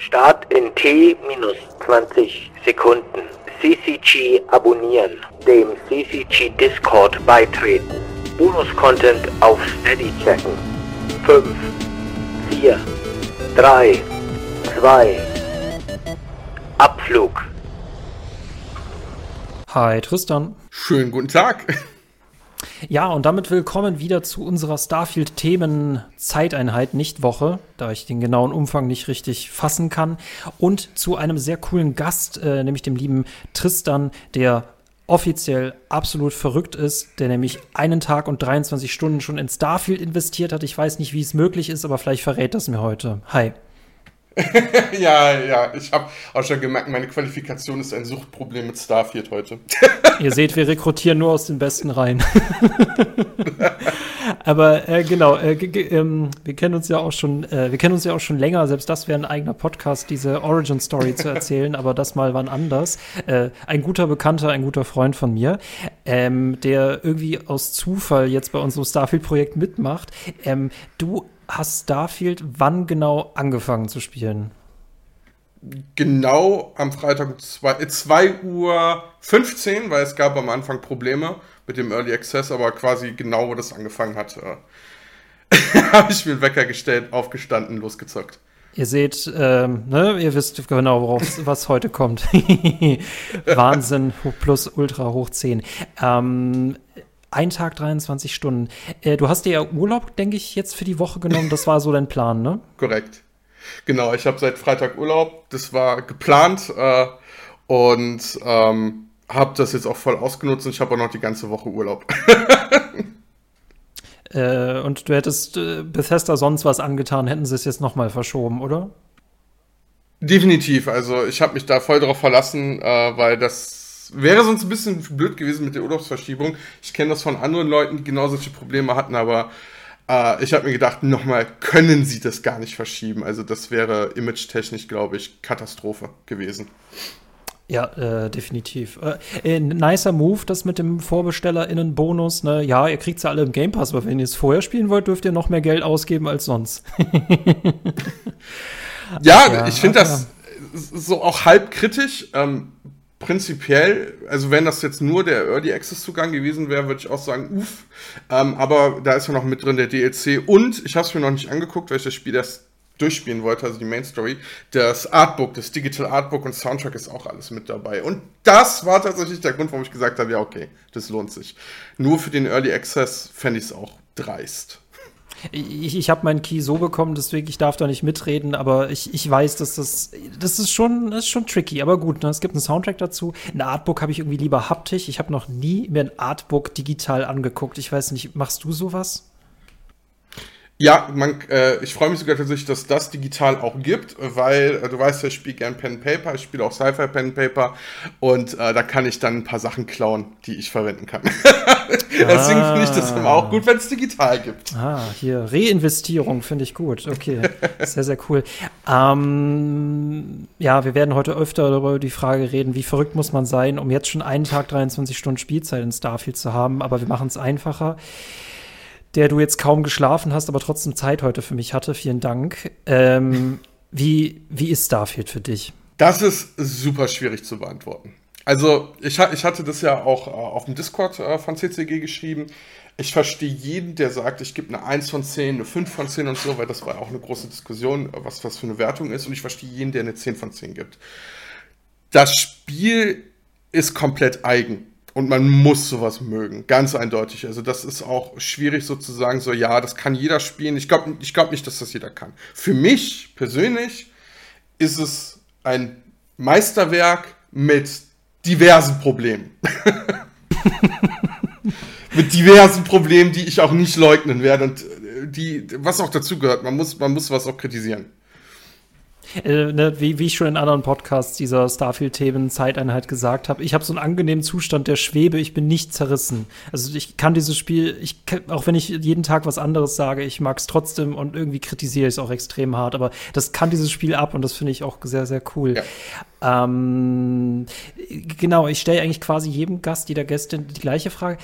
Start in T minus 20 Sekunden. CCG abonnieren. Dem CCG Discord beitreten. Bonus-Content auf Steady checken. 5, 4, 3, 2, Abflug. Hi Tristan. Schönen guten Tag. Ja, und damit willkommen wieder zu unserer Starfield-Themen-Zeiteinheit, nicht Woche, da ich den genauen Umfang nicht richtig fassen kann. Und zu einem sehr coolen Gast, äh, nämlich dem lieben Tristan, der offiziell absolut verrückt ist, der nämlich einen Tag und 23 Stunden schon in Starfield investiert hat. Ich weiß nicht, wie es möglich ist, aber vielleicht verrät das mir heute. Hi. ja, ja, ich habe auch schon gemerkt, meine Qualifikation ist ein Suchtproblem mit Starfield heute. Ihr seht, wir rekrutieren nur aus den besten Reihen. Aber äh, genau, äh, ähm, wir kennen uns ja auch schon, äh, wir kennen uns ja auch schon länger. Selbst das wäre ein eigener Podcast, diese Origin Story zu erzählen. aber das mal wann anders. Äh, ein guter Bekannter, ein guter Freund von mir, ähm, der irgendwie aus Zufall jetzt bei unserem Starfield-Projekt mitmacht. Ähm, du hast Starfield wann genau angefangen zu spielen? Genau am Freitag 2 Uhr 15, weil es gab am Anfang Probleme mit dem Early Access, aber quasi genau, wo das angefangen hat, äh, habe ich mir einen Wecker gestellt, aufgestanden, losgezockt. Ihr seht, ähm, ne, ihr wisst genau, worauf was heute kommt. Wahnsinn, plus Ultra hoch 10. Ähm, ein Tag, 23 Stunden. Äh, du hast dir ja Urlaub, denke ich, jetzt für die Woche genommen. Das war so dein Plan, ne? Korrekt. Genau, ich habe seit Freitag Urlaub. Das war geplant äh, und ähm, habe das jetzt auch voll ausgenutzt und ich habe auch noch die ganze Woche Urlaub. äh, und du hättest äh, Bethesda sonst was angetan, hätten sie es jetzt nochmal verschoben, oder? Definitiv. Also ich habe mich da voll drauf verlassen, äh, weil das wäre sonst ein bisschen blöd gewesen mit der Urlaubsverschiebung. Ich kenne das von anderen Leuten, die genau solche Probleme hatten, aber äh, ich habe mir gedacht, nochmal, können sie das gar nicht verschieben? Also das wäre image-technisch, glaube ich, Katastrophe gewesen. Ja, äh, definitiv. Äh, äh, nicer Move, das mit dem VorbestellerInnen-Bonus. Ne? Ja, ihr kriegt ja alle im Game Pass, aber wenn ihr es vorher spielen wollt, dürft ihr noch mehr Geld ausgeben als sonst. ja, ja, ich finde das so auch halb kritisch. Ähm, prinzipiell, also wenn das jetzt nur der Early Access Zugang gewesen wäre, würde ich auch sagen, uff. Ähm, aber da ist ja noch mit drin der DLC und ich habe es mir noch nicht angeguckt, weil ich das Spiel erst durchspielen wollte, also die Main Story. Das Artbook, das Digital Artbook und Soundtrack ist auch alles mit dabei. Und das war tatsächlich der Grund, warum ich gesagt habe, ja okay, das lohnt sich. Nur für den Early Access fände ich es auch dreist. Ich, ich habe meinen Key so bekommen, deswegen ich darf da nicht mitreden, aber ich, ich weiß, dass das das ist schon das ist schon tricky, aber gut. Ne? Es gibt einen Soundtrack dazu. Ein Artbook habe ich irgendwie lieber haptisch. Ich habe noch nie mir ein Artbook digital angeguckt. Ich weiß nicht, machst du sowas? Ja, man, äh, ich freue mich sogar tatsächlich, dass das digital auch gibt, weil äh, du weißt ich spiele gern Pen Paper, ich spiele auch Sci-Fi Pen Paper und äh, da kann ich dann ein paar Sachen klauen, die ich verwenden kann. Deswegen finde ich das immer auch gut, wenn es digital gibt. Ah, hier Reinvestierung finde ich gut. Okay, sehr sehr cool. Ähm, ja, wir werden heute öfter darüber die Frage reden, wie verrückt muss man sein, um jetzt schon einen Tag 23 Stunden Spielzeit in Starfield zu haben, aber wir machen es einfacher der du jetzt kaum geschlafen hast, aber trotzdem Zeit heute für mich hatte. Vielen Dank. Ähm, wie, wie ist Starfield für dich? Das ist super schwierig zu beantworten. Also, ich, ich hatte das ja auch äh, auf dem Discord äh, von CCG geschrieben. Ich verstehe jeden, der sagt, ich gebe eine 1 von 10, eine 5 von 10 und so, weil das war auch eine große Diskussion, was was für eine Wertung ist. Und ich verstehe jeden, der eine 10 von 10 gibt. Das Spiel ist komplett eigen. Und man muss sowas mögen, ganz eindeutig. Also das ist auch schwierig sozusagen so, ja, das kann jeder spielen. Ich glaube ich glaub nicht, dass das jeder kann. Für mich persönlich ist es ein Meisterwerk mit diversen Problemen. mit diversen Problemen, die ich auch nicht leugnen werde und äh, die, was auch dazu gehört, man muss, man muss was auch kritisieren. Äh, ne, wie, wie ich schon in anderen Podcasts dieser Starfield-Themen-Zeiteinheit gesagt habe, ich habe so einen angenehmen Zustand der Schwebe, ich bin nicht zerrissen. Also ich kann dieses Spiel, ich auch wenn ich jeden Tag was anderes sage, ich mag es trotzdem und irgendwie kritisiere ich es auch extrem hart, aber das kann dieses Spiel ab und das finde ich auch sehr, sehr cool. Ja. Ähm, genau, ich stelle eigentlich quasi jedem Gast, jeder Gästin die gleiche Frage.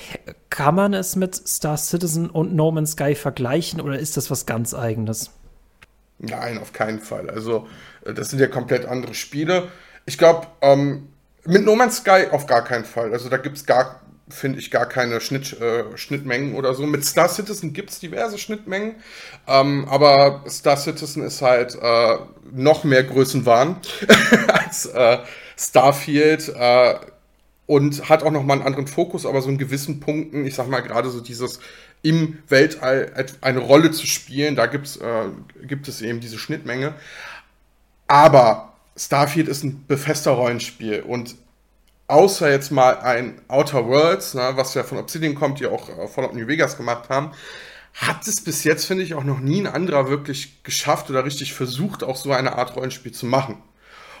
Kann man es mit Star Citizen und No Man's Sky vergleichen oder ist das was ganz eigenes? Nein, auf keinen Fall. Also, äh, das sind ja komplett andere Spiele. Ich glaube, ähm, mit No Man's Sky auf gar keinen Fall. Also, da gibt es gar, finde ich, gar keine Schnitt, äh, Schnittmengen oder so. Mit Star Citizen gibt es diverse Schnittmengen. Ähm, aber Star Citizen ist halt äh, noch mehr Größenwahn als äh, Starfield. Äh, und hat auch nochmal einen anderen Fokus, aber so in gewissen Punkten, ich sag mal gerade so dieses im Weltall eine Rolle zu spielen. Da gibt's, äh, gibt es eben diese Schnittmenge. Aber Starfield ist ein befester Rollenspiel und außer jetzt mal ein Outer Worlds, ne, was ja von Obsidian kommt, die auch äh, Fallout New Vegas gemacht haben, hat es bis jetzt, finde ich, auch noch nie ein anderer wirklich geschafft oder richtig versucht, auch so eine Art Rollenspiel zu machen.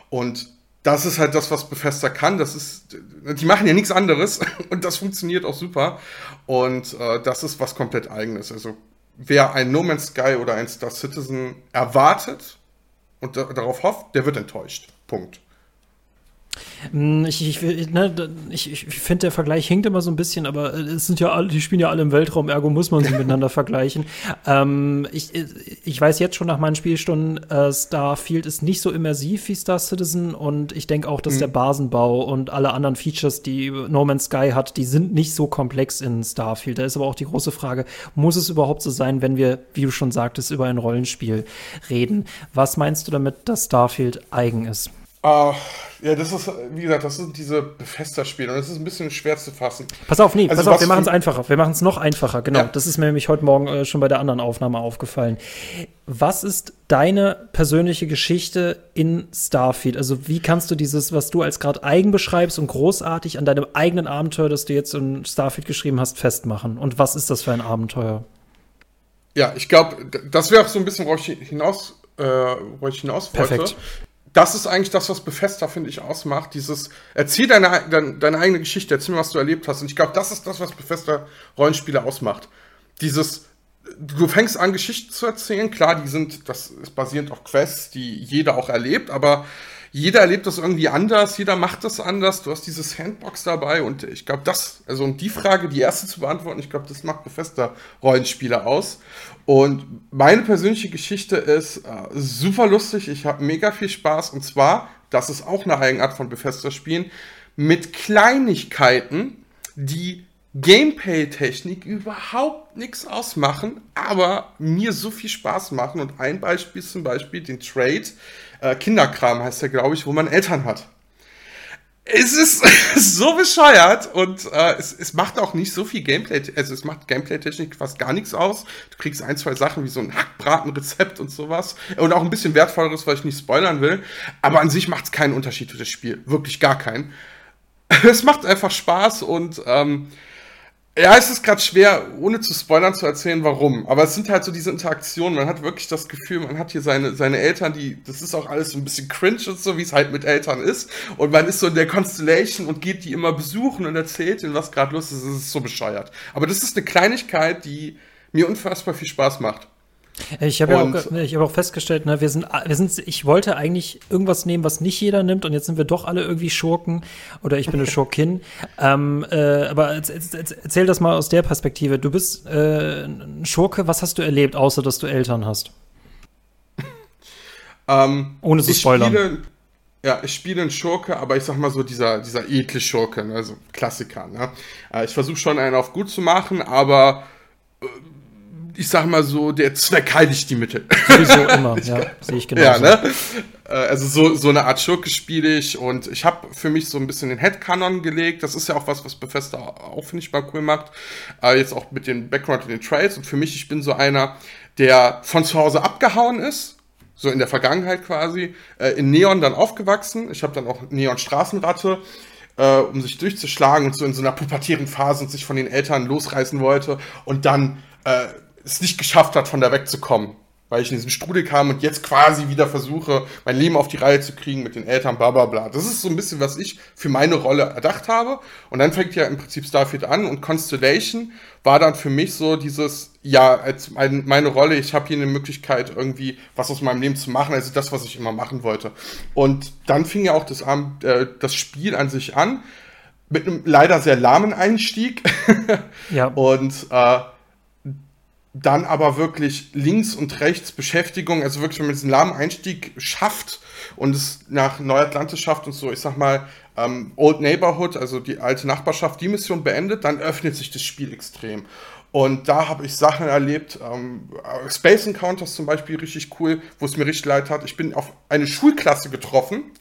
Und das ist halt das, was Bethesda kann. Das ist, die machen ja nichts anderes und das funktioniert auch super. Und äh, das ist was komplett eigenes. Also wer ein No Man's Sky oder ein Star Citizen erwartet und da, darauf hofft, der wird enttäuscht. Punkt. Hm, ich, ich, ne, ich, ich finde, der Vergleich hinkt immer so ein bisschen, aber es sind ja alle, die spielen ja alle im Weltraum, ergo muss man sie miteinander vergleichen. Ähm, ich, ich weiß jetzt schon nach meinen Spielstunden, äh, Starfield ist nicht so immersiv wie Star Citizen und ich denke auch, dass mhm. der Basenbau und alle anderen Features, die No Man's Sky hat, die sind nicht so komplex in Starfield. Da ist aber auch die große Frage, muss es überhaupt so sein, wenn wir, wie du schon sagtest, über ein Rollenspiel reden? Was meinst du damit, dass Starfield eigen ist? Uh, ja, das ist, wie gesagt, das sind diese Befester-Spiele und es ist ein bisschen schwer zu fassen. Pass auf, nee, also pass auf, wir machen es einfacher. Wir machen es noch einfacher, genau. Ja. Das ist mir nämlich heute Morgen äh, schon bei der anderen Aufnahme aufgefallen. Was ist deine persönliche Geschichte in Starfield? Also, wie kannst du dieses, was du als gerade eigen beschreibst und großartig an deinem eigenen Abenteuer, das du jetzt in Starfield geschrieben hast, festmachen? Und was ist das für ein Abenteuer? Ja, ich glaube, das wäre auch so ein bisschen, worauf ich hinaus, äh, worauf ich hinaus wollte. Perfekt das ist eigentlich das, was Bethesda, finde ich, ausmacht. Dieses, erzähl deine, deine, deine, eigene Geschichte, erzähl mir, was du erlebt hast. Und ich glaube, das ist das, was Bethesda Rollenspiele ausmacht. Dieses, du fängst an, Geschichten zu erzählen. Klar, die sind, das ist basierend auf Quests, die jeder auch erlebt, aber jeder erlebt das irgendwie anders, jeder macht das anders. Du hast dieses Sandbox dabei und ich glaube, das, also um die Frage, die erste zu beantworten, ich glaube, das macht Bethesda Rollenspiele aus. Und meine persönliche Geschichte ist äh, super lustig. Ich habe mega viel Spaß und zwar, das ist auch eine Eigenart von Bethesda-Spielen, mit Kleinigkeiten, die Gameplay-Technik überhaupt nichts ausmachen, aber mir so viel Spaß machen. Und ein Beispiel ist zum Beispiel den Trade, äh, Kinderkram heißt der, glaube ich, wo man Eltern hat. Es ist so bescheuert und äh, es, es macht auch nicht so viel Gameplay, also es macht Gameplay-Technik fast gar nichts aus. Du kriegst ein, zwei Sachen wie so ein Hackbratenrezept und sowas und auch ein bisschen wertvolleres, weil ich nicht spoilern will. Aber an sich macht es keinen Unterschied für das Spiel, wirklich gar keinen. Es macht einfach Spaß und ähm, ja, es ist gerade schwer, ohne zu spoilern zu erzählen, warum. Aber es sind halt so diese Interaktionen. Man hat wirklich das Gefühl, man hat hier seine, seine Eltern, die, das ist auch alles so ein bisschen cringe und so, wie es halt mit Eltern ist. Und man ist so in der Constellation und geht die immer besuchen und erzählt ihnen, was gerade los ist. Es ist so bescheuert. Aber das ist eine Kleinigkeit, die mir unfassbar viel Spaß macht. Ich habe ja auch, ich hab auch festgestellt, ne, wir sind, wir sind, ich wollte eigentlich irgendwas nehmen, was nicht jeder nimmt, und jetzt sind wir doch alle irgendwie Schurken oder ich bin eine Schurkin. ähm, äh, aber erzähl das mal aus der Perspektive. Du bist äh, ein Schurke, was hast du erlebt, außer dass du Eltern hast? ähm, Ohne zu spoilern. Spiele, ja, ich spiele einen Schurke, aber ich sag mal so, dieser, dieser edle Schurke, ne, also Klassiker. Ne? Äh, ich versuche schon einen auf gut zu machen, aber äh, ich sag mal so, der Zweck heiligt die Mittel. Sowieso immer, ja, sehe ich genau. Ja, ne? Äh, also so, so eine Art Schurke spiele ich und ich habe für mich so ein bisschen den Headcanon gelegt. Das ist ja auch was, was Bethesda auch, finde ich, mal cool macht. Äh, jetzt auch mit dem Background und den Trails. Und für mich, ich bin so einer, der von zu Hause abgehauen ist, so in der Vergangenheit quasi, äh, in Neon dann aufgewachsen. Ich habe dann auch Neon Straßenratte, äh, um sich durchzuschlagen und so in so einer pubertären Phase und sich von den Eltern losreißen wollte und dann äh, es nicht geschafft hat, von da wegzukommen. Weil ich in diesen Strudel kam und jetzt quasi wieder versuche, mein Leben auf die Reihe zu kriegen mit den Eltern, bla bla bla. Das ist so ein bisschen, was ich für meine Rolle erdacht habe. Und dann fängt ja im Prinzip Starfield an und Constellation war dann für mich so dieses, ja, als meine Rolle, ich habe hier eine Möglichkeit, irgendwie was aus meinem Leben zu machen, also das, was ich immer machen wollte. Und dann fing ja auch das, äh, das Spiel an sich an, mit einem leider sehr lahmen Einstieg. ja. Und äh, dann aber wirklich links und rechts Beschäftigung, also wirklich, wenn man diesen lahmen Einstieg schafft und es nach Neuatlantis schafft und so, ich sag mal, ähm, Old Neighborhood, also die alte Nachbarschaft, die Mission beendet, dann öffnet sich das Spiel extrem. Und da habe ich Sachen erlebt, ähm, Space Encounters zum Beispiel richtig cool, wo es mir richtig leid hat. Ich bin auf eine Schulklasse getroffen,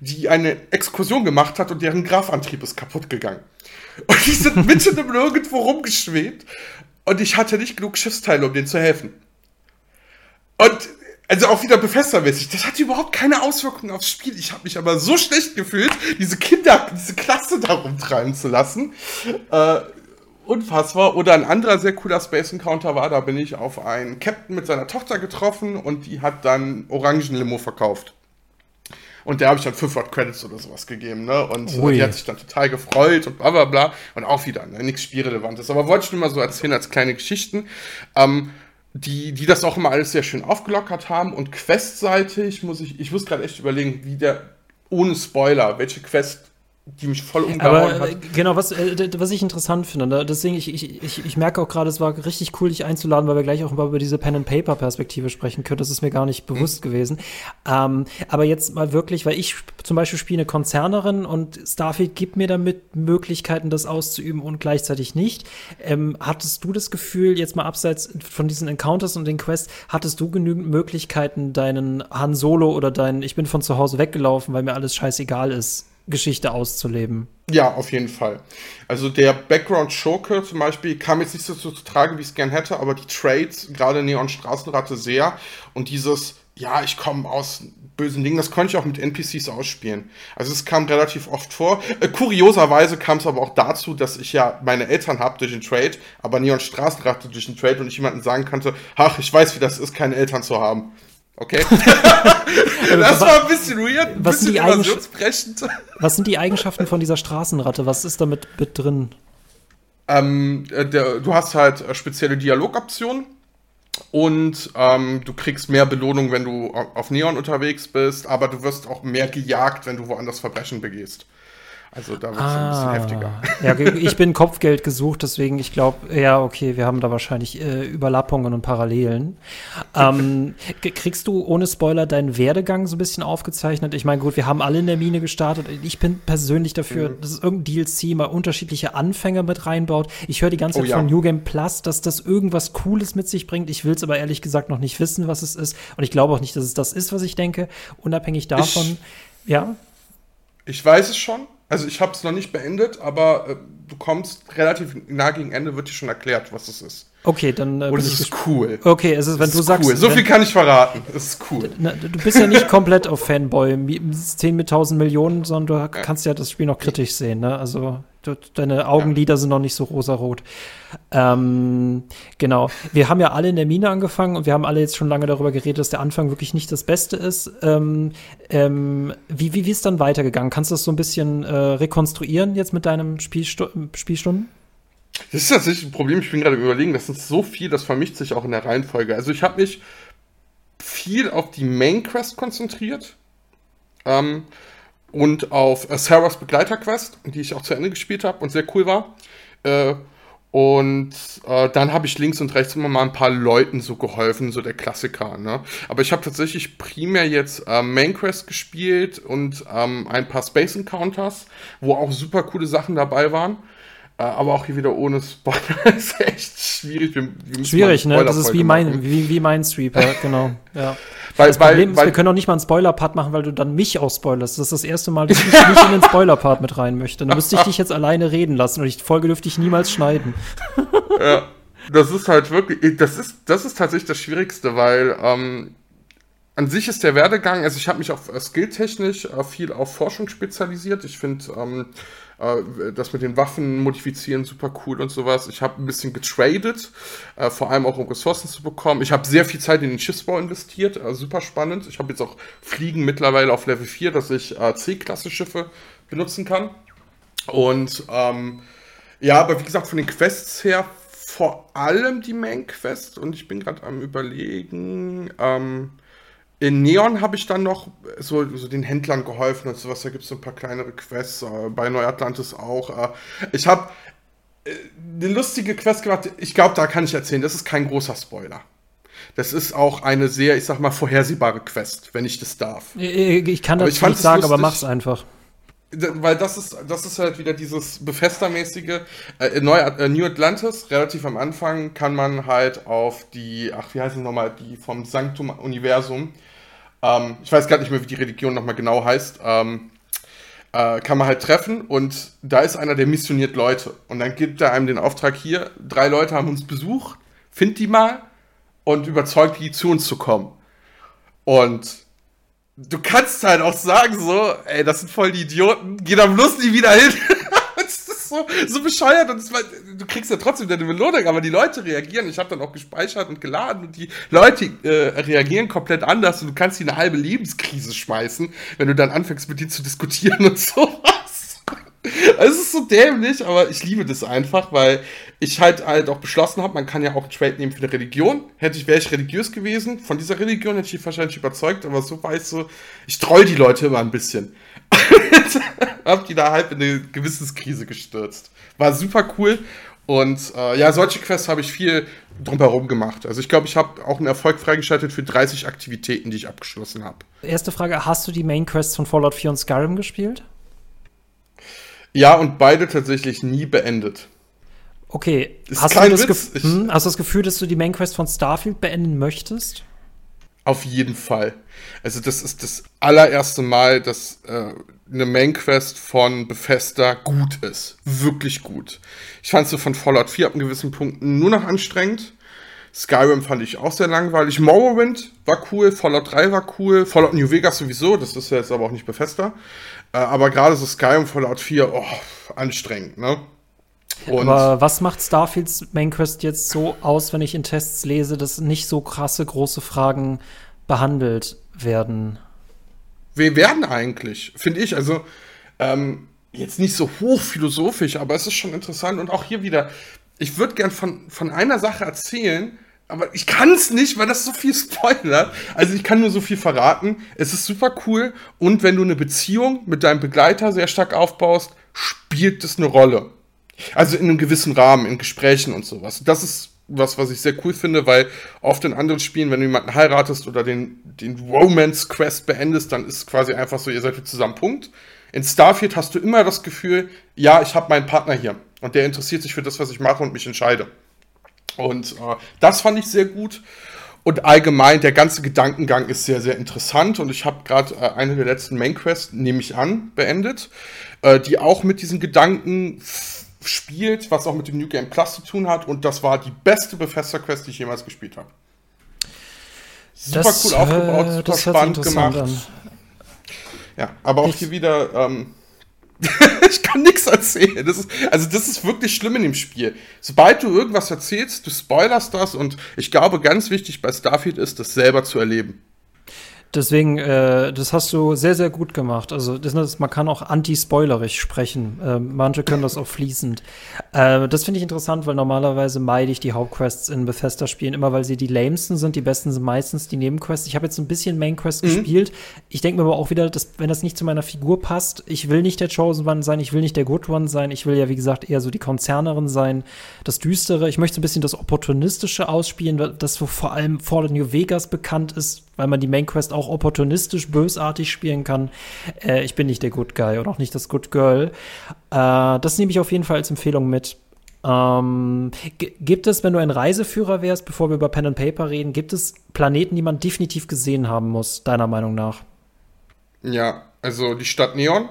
die eine Exkursion gemacht hat und deren Grafantrieb ist kaputt gegangen. Und die sind mitten im Nirgendwo rumgeschwebt und ich hatte nicht genug Schiffsteile, um denen zu helfen. Und also auch wieder Befestermäßig. Das hatte überhaupt keine Auswirkungen aufs Spiel. Ich habe mich aber so schlecht gefühlt, diese Kinder, diese Klasse da rumtreiben zu lassen. Äh, unfassbar. Oder ein anderer sehr cooler Space Encounter war, da bin ich auf einen Captain mit seiner Tochter getroffen und die hat dann Orangenlimo verkauft. Und der habe ich dann 500 Credits oder sowas gegeben, ne? Und Ui. die hat sich dann total gefreut und bla bla bla. Und auch wieder, ne? Nichts Spielrelevantes. Aber wollte ich nur mal so erzählen als kleine Geschichten. Ähm, die, die das auch immer alles sehr schön aufgelockert haben. Und questseitig muss ich, ich muss gerade echt überlegen, wie der, ohne Spoiler, welche Quest die mich voll umgehauen Aber, hat. Äh, genau, was, äh, was ich interessant finde, ne? deswegen, ich, ich, ich, ich merke auch gerade, es war richtig cool, dich einzuladen, weil wir gleich auch über diese Pen-and-Paper-Perspektive sprechen können. Das ist mir gar nicht bewusst mhm. gewesen. Ähm, aber jetzt mal wirklich, weil ich zum Beispiel spiele eine Konzernerin und Starfield gibt mir damit Möglichkeiten, das auszuüben und gleichzeitig nicht. Ähm, hattest du das Gefühl, jetzt mal abseits von diesen Encounters und den Quests, hattest du genügend Möglichkeiten, deinen Han Solo oder deinen Ich bin von zu Hause weggelaufen, weil mir alles scheißegal ist, Geschichte auszuleben. Ja, auf jeden Fall. Also der Background Schurke zum Beispiel kam jetzt nicht so zu tragen, wie ich es gern hätte, aber die Trades, gerade Neon Straßenratte sehr und dieses, ja, ich komme aus bösen Dingen, das konnte ich auch mit NPCs ausspielen. Also es kam relativ oft vor. Äh, kurioserweise kam es aber auch dazu, dass ich ja meine Eltern habe durch den Trade, aber Neon Straßenratte durch den Trade und ich jemanden sagen konnte, ach, ich weiß, wie das ist, keine Eltern zu haben. Okay. das war ein bisschen weird, ein was bisschen sind Was sind die Eigenschaften von dieser Straßenratte? Was ist damit mit drin? Ähm, äh, der, du hast halt äh, spezielle Dialogoptionen und ähm, du kriegst mehr Belohnung, wenn du auf Neon unterwegs bist, aber du wirst auch mehr gejagt, wenn du woanders Verbrechen begehst. Also da wird es ah, ein bisschen ah. heftiger. Ja, ich bin Kopfgeld gesucht, deswegen ich glaube, ja, okay, wir haben da wahrscheinlich äh, Überlappungen und Parallelen. Ähm, kriegst du ohne Spoiler deinen Werdegang so ein bisschen aufgezeichnet? Ich meine, gut, wir haben alle in der Mine gestartet. Ich bin persönlich dafür, mhm. dass es irgendein DLC mal unterschiedliche Anfänger mit reinbaut. Ich höre die ganze Zeit oh, ja. von New Game Plus, dass das irgendwas Cooles mit sich bringt. Ich will es aber ehrlich gesagt noch nicht wissen, was es ist. Und ich glaube auch nicht, dass es das ist, was ich denke. Unabhängig davon, ich, ja. Ich weiß es schon. Also ich habe es noch nicht beendet, aber äh, du kommst relativ nah gegen Ende, wird dir schon erklärt, was es ist. Okay, dann. Äh, Und es ist cool. Okay, es ist, wenn es du sagst. Cool. So viel kann ich verraten. Es ist cool. Na, du bist ja nicht komplett auf Fanboy, 10 mit 1000 Millionen, sondern du kannst ja das Spiel noch kritisch sehen, ne? Also Deine Augenlider sind noch nicht so rosarot. Ähm, genau. Wir haben ja alle in der Mine angefangen und wir haben alle jetzt schon lange darüber geredet, dass der Anfang wirklich nicht das Beste ist. Ähm, ähm, wie, wie, wie ist dann weitergegangen? Kannst du das so ein bisschen äh, rekonstruieren jetzt mit deinem Spielstu Spielstunden? Das ist tatsächlich ein Problem. Ich bin gerade überlegen, das ist so viel, das vermischt sich auch in der Reihenfolge. Also ich habe mich viel auf die Main Quest konzentriert. Ähm, und auf äh, Sarahs Begleiterquest, die ich auch zu Ende gespielt habe und sehr cool war. Äh, und äh, dann habe ich links und rechts immer mal ein paar Leuten so geholfen, so der Klassiker. Ne? Aber ich habe tatsächlich primär jetzt äh, Main Quest gespielt und ähm, ein paar Space Encounters, wo auch super coole Sachen dabei waren. Äh, aber auch hier wieder ohne Spoiler ist echt schwierig. Wir, wir schwierig, ne? Das ist wie mein, wie, wie mein Streeper, genau. Ja. Weil, das Problem weil, ist, weil, wir können auch nicht mal einen Spoiler-Part machen, weil du dann mich auch spoilerst. Das ist das erste Mal, dass ich nicht in den Spoiler-Part mit rein möchte. Dann müsste ich dich jetzt alleine reden lassen und die Folge dürfte ich niemals schneiden. ja, das ist halt wirklich, das ist, das ist tatsächlich das Schwierigste, weil ähm, an sich ist der Werdegang, also ich habe mich auf äh, skilltechnisch äh, viel auf Forschung spezialisiert. Ich finde ähm, äh, das mit den Waffen modifizieren super cool und sowas. Ich habe ein bisschen getradet, äh, vor allem auch um Ressourcen zu bekommen. Ich habe sehr viel Zeit in den Schiffsbau investiert, äh, super spannend. Ich habe jetzt auch Fliegen mittlerweile auf Level 4, dass ich äh, C-Klasse-Schiffe benutzen kann. Und ähm, ja, aber wie gesagt, von den Quests her vor allem die Main Quest und ich bin gerade am überlegen, ähm, in Neon habe ich dann noch so, so den Händlern geholfen und sowas. Da gibt es so ein paar kleinere Quests, äh, bei Neuatlantis auch. Äh, ich habe eine lustige Quest gemacht. Ich glaube, da kann ich erzählen, das ist kein großer Spoiler. Das ist auch eine sehr, ich sag mal, vorhersehbare Quest, wenn ich das darf. Ich kann das nicht sagen, aber mach's einfach. Weil das ist, das ist halt wieder dieses Befester-mäßige. Äh, Neu, äh, New Atlantis, relativ am Anfang, kann man halt auf die, ach, wie heißt es nochmal, die vom Sanctum Universum, ähm, ich weiß gar nicht mehr, wie die Religion nochmal genau heißt, ähm, äh, kann man halt treffen und da ist einer, der missioniert Leute. Und dann gibt er einem den Auftrag hier, drei Leute haben uns besucht, find die mal und überzeugt die, zu uns zu kommen. Und du kannst halt auch sagen so, ey, das sind voll die Idioten, geh da bloß nie wieder hin. so, so bescheuert und das, du kriegst ja trotzdem deine Belohnung, aber die Leute reagieren. Ich habe dann auch gespeichert und geladen und die Leute äh, reagieren komplett anders und du kannst die eine halbe Lebenskrise schmeißen, wenn du dann anfängst mit denen zu diskutieren und sowas. Also, es ist so dämlich, aber ich liebe das einfach, weil ich halt halt auch beschlossen habe, man kann ja auch einen Trade nehmen für eine Religion. Hätte ich, wäre ich religiös gewesen, von dieser Religion hätte ich wahrscheinlich überzeugt, aber so war ich so, ich troll die Leute immer ein bisschen. hab die da halb in eine Gewissenskrise gestürzt. War super cool. Und äh, ja, solche Quests habe ich viel drumherum gemacht. Also ich glaube, ich habe auch einen Erfolg freigeschaltet für 30 Aktivitäten, die ich abgeschlossen habe. Erste Frage, hast du die Main Quests von Fallout 4 und Skyrim gespielt? Ja, und beide tatsächlich nie beendet. Okay, hast du, das hm, hast du das Gefühl, dass du die Main Quest von Starfield beenden möchtest? Auf jeden Fall. Also das ist das allererste Mal, dass äh, eine Main Quest von Bethesda gut ist. Wirklich gut. Ich fand sie von Fallout 4 ab einem gewissen Punkt nur noch anstrengend. Skyrim fand ich auch sehr langweilig. Morrowind war cool, Fallout 3 war cool, Fallout New Vegas sowieso, das ist ja jetzt aber auch nicht Bethesda. Äh, aber gerade so Skyrim, Fallout 4, oh, anstrengend, ne? Und aber was macht Starfields Main Quest jetzt so aus, wenn ich in Tests lese, dass nicht so krasse große Fragen behandelt werden? Wir werden eigentlich, finde ich. Also ähm, jetzt nicht so hochphilosophisch, aber es ist schon interessant. Und auch hier wieder, ich würde gern von, von einer Sache erzählen, aber ich kann es nicht, weil das so viel spoilert. Also ich kann nur so viel verraten. Es ist super cool. Und wenn du eine Beziehung mit deinem Begleiter sehr stark aufbaust, spielt es eine Rolle. Also in einem gewissen Rahmen, in Gesprächen und sowas. Das ist was, was ich sehr cool finde, weil oft in anderen Spielen, wenn du jemanden heiratest oder den, den Romance-Quest beendest, dann ist es quasi einfach so, ihr seid zusammen, Punkt. In Starfield hast du immer das Gefühl, ja, ich habe meinen Partner hier und der interessiert sich für das, was ich mache und mich entscheide. Und äh, das fand ich sehr gut. Und allgemein, der ganze Gedankengang ist sehr, sehr interessant. Und ich habe gerade äh, eine der letzten Main Quests, nehme ich an, beendet, äh, die auch mit diesen Gedanken spielt, was auch mit dem New Game Plus zu tun hat. Und das war die beste Bethesda-Quest, die ich jemals gespielt habe. Super das, cool aufgebaut, äh, super spannend gemacht. An. Ja, aber auch ich hier wieder. Ähm, ich kann nichts erzählen. Das ist, also, das ist wirklich schlimm in dem Spiel. Sobald du irgendwas erzählst, du spoilerst das und ich glaube, ganz wichtig bei Starfield ist, das selber zu erleben. Deswegen, äh, das hast du sehr, sehr gut gemacht. Also, das, das man kann auch anti-spoilerig sprechen. Äh, manche können das auch fließend. Äh, das finde ich interessant, weil normalerweise meide ich die Hauptquests in Bethesda-Spielen immer, weil sie die lamesten sind. Die besten sind meistens die Nebenquests. Ich habe jetzt ein bisschen Main-Quest mhm. gespielt. Ich denke mir aber auch wieder, dass, wenn das nicht zu meiner Figur passt, ich will nicht der Chosen One sein, ich will nicht der Good One sein. Ich will ja, wie gesagt, eher so die Konzernerin sein, das Düstere. Ich möchte so ein bisschen das Opportunistische ausspielen, das wo vor allem Fallout New Vegas bekannt ist, weil man die Main Quest auch opportunistisch bösartig spielen kann. Äh, ich bin nicht der Good Guy und auch nicht das Good Girl. Äh, das nehme ich auf jeden Fall als Empfehlung mit. Ähm, gibt es, wenn du ein Reiseführer wärst, bevor wir über Pen and Paper reden, gibt es Planeten, die man definitiv gesehen haben muss, deiner Meinung nach? Ja, also die Stadt Neon.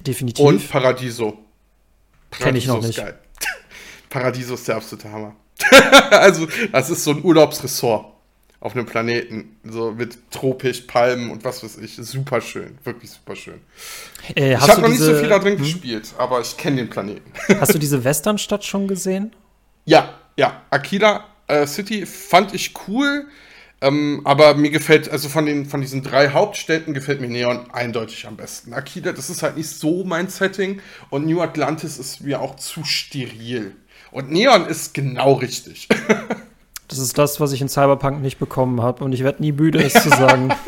Definitiv. Und Paradiso. Paradiso Kenn ich noch nicht. Paradiso ist der absolute Hammer. also, das ist so ein Urlaubsressort auf einem Planeten, so mit tropisch, Palmen und was weiß ich. Super schön, wirklich super schön. Äh, ich habe noch diese, nicht so viel da drin hm? gespielt, aber ich kenne den Planeten. Hast du diese Westernstadt schon gesehen? Ja, ja. Aquila äh, City fand ich cool, ähm, aber mir gefällt, also von, den, von diesen drei Hauptstädten gefällt mir Neon eindeutig am besten. Aquila, das ist halt nicht so mein Setting und New Atlantis ist mir auch zu steril. Und Neon ist genau richtig. Das ist das, was ich in Cyberpunk nicht bekommen habe und ich werde nie müde, es zu sagen.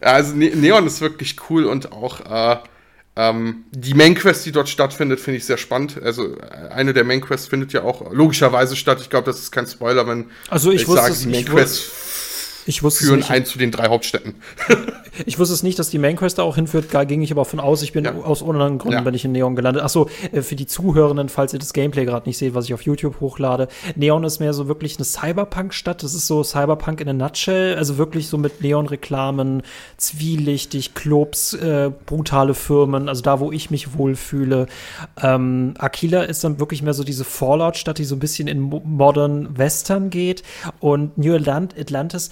Also ne Neon ist wirklich cool und auch äh, Ähm, die Main Quest, die dort stattfindet, finde ich sehr spannend. Also äh, eine der Main Quests findet ja auch logischerweise statt. Ich glaube, das ist kein Spoiler, wenn also ich, ich sage, die Main Quest ich wusste führen ein zu den drei Hauptstädten. ich wusste es nicht, dass die Main Quest da auch hinführt, da ging ich aber von aus. Ich bin ja. aus anderen Gründen ja. bin ich in Neon gelandet. Achso, äh, für die Zuhörenden, falls ihr das Gameplay gerade nicht seht, was ich auf YouTube hochlade. Neon ist mehr so wirklich eine Cyberpunk-Stadt. Das ist so Cyberpunk in a nutshell. Also wirklich so mit Neon-Reklamen, zwielichtig, Clubs, äh, brutale Firmen. Also da, wo ich mich wohlfühle. Ähm, Aquila ist dann wirklich mehr so diese Fallout-Stadt, die so ein bisschen in Modern Western geht. Und New Atlantis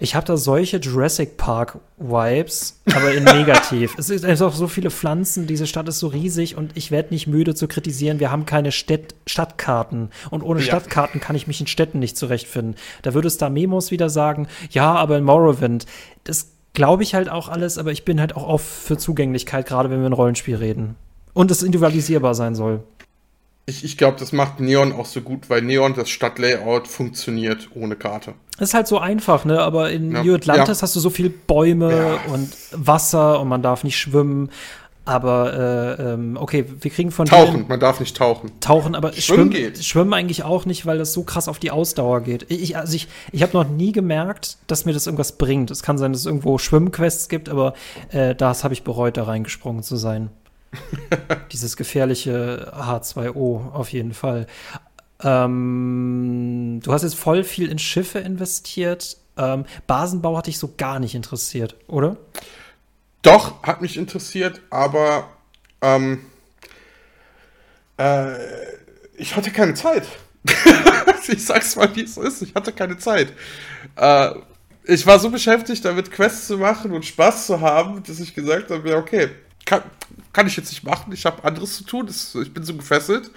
ich habe da solche Jurassic Park Vibes, aber in negativ. es sind einfach so viele Pflanzen, diese Stadt ist so riesig und ich werde nicht müde zu kritisieren, wir haben keine Städt Stadtkarten und ohne ja. Stadtkarten kann ich mich in Städten nicht zurechtfinden. Da würde es da Memos wieder sagen, ja, aber in Morrowind, das glaube ich halt auch alles, aber ich bin halt auch oft für Zugänglichkeit, gerade wenn wir ein Rollenspiel reden. Und es individualisierbar sein soll. Ich, ich glaube, das macht Neon auch so gut, weil Neon das Stadtlayout funktioniert ohne Karte. Das ist halt so einfach, ne? Aber in ja. New Atlantis ja. hast du so viel Bäume ja. und Wasser und man darf nicht schwimmen. Aber äh, ähm, okay, wir kriegen von Tauchen, man darf nicht tauchen. Tauchen, aber Schwimmen, schwimmen, schwimmen eigentlich auch nicht, weil das so krass auf die Ausdauer geht. Ich, also ich, ich habe noch nie gemerkt, dass mir das irgendwas bringt. Es kann sein, dass es irgendwo Schwimmquests gibt, aber äh, das habe ich bereut, da reingesprungen zu sein. Dieses gefährliche H2O auf jeden Fall. Ähm, du hast jetzt voll viel in Schiffe investiert. Ähm, Basenbau hat dich so gar nicht interessiert, oder? Doch, hat mich interessiert, aber ähm, äh, ich hatte keine Zeit. ich sag's mal, wie es ist. Ich hatte keine Zeit. Äh, ich war so beschäftigt, damit Quests zu machen und Spaß zu haben, dass ich gesagt habe, ja, okay, kann, kann ich jetzt nicht machen, ich habe anderes zu tun, das, ich bin so gefesselt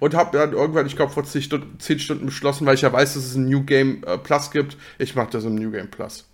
und habe dann irgendwann, ich glaube vor 10 Stunden, 10 Stunden beschlossen, weil ich ja weiß, dass es ein New Game äh, Plus gibt, ich mache das im New Game Plus.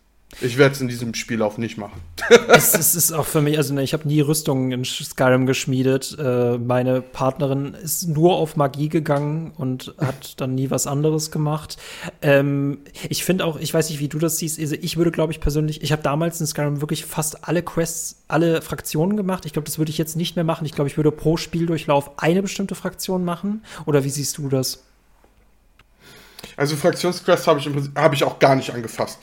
Ich werde es in diesem Spiel auch nicht machen. es, es, ist auch für mich, also ne, ich habe nie Rüstungen in Skyrim geschmiedet. Äh, meine Partnerin ist nur auf Magie gegangen und hat dann nie was anderes gemacht. Ähm, ich finde auch, ich weiß nicht, wie du das siehst, also ich würde, glaube ich, persönlich, ich habe damals in Skyrim wirklich fast alle Quests, alle Fraktionen gemacht. Ich glaube, das würde ich jetzt nicht mehr machen. Ich glaube, ich würde pro Spieldurchlauf eine bestimmte Fraktion machen. Oder wie siehst du das? Also Fraktionsquests habe ich, hab ich auch gar nicht angefasst.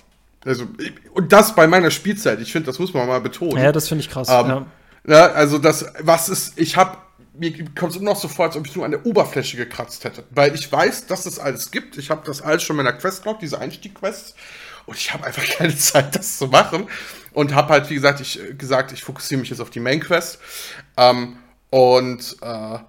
Also, und das bei meiner Spielzeit. Ich finde, das muss man mal betonen. Ja, das finde ich krass. Ähm, ja. ja. also, das, was ist, ich habe, mir kommt es immer noch so vor, als ob ich nur an der Oberfläche gekratzt hätte. Weil ich weiß, dass es alles gibt. Ich habe das alles schon in meiner Quest-Log, diese Einstieg-Quests. Und ich habe einfach keine Zeit, das zu machen. Und habe halt, wie gesagt, ich gesagt, ich fokussiere mich jetzt auf die Main-Quest. Ähm, und äh,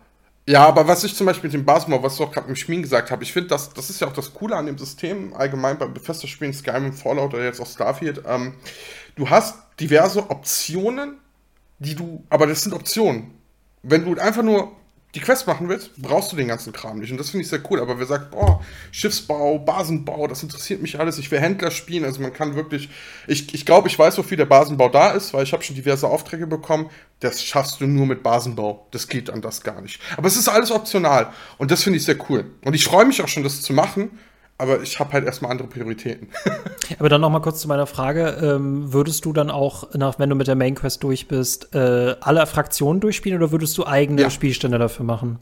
ja, aber was ich zum Beispiel mit dem Basketball, was du auch gerade mit Schmien gesagt habe, ich finde, das, das ist ja auch das Coole an dem System, allgemein bei Bethesda-Spielen, Skyrim, Fallout oder jetzt auch Starfield. Ähm, du hast diverse Optionen, die du, aber das sind Optionen. Wenn du einfach nur die Quest machen willst, brauchst du den ganzen Kram nicht. Und das finde ich sehr cool. Aber wer sagt, boah, Schiffsbau, Basenbau, das interessiert mich alles. Ich will Händler spielen. Also man kann wirklich, ich, ich glaube, ich weiß, wofür der Basenbau da ist, weil ich habe schon diverse Aufträge bekommen. Das schaffst du nur mit Basenbau. Das geht an das gar nicht. Aber es ist alles optional. Und das finde ich sehr cool. Und ich freue mich auch schon, das zu machen aber ich habe halt erstmal andere Prioritäten. aber dann noch mal kurz zu meiner Frage. Ähm, würdest du dann auch, nach, wenn du mit der Main Quest durch bist, äh, alle Fraktionen durchspielen oder würdest du eigene ja. Spielstände dafür machen?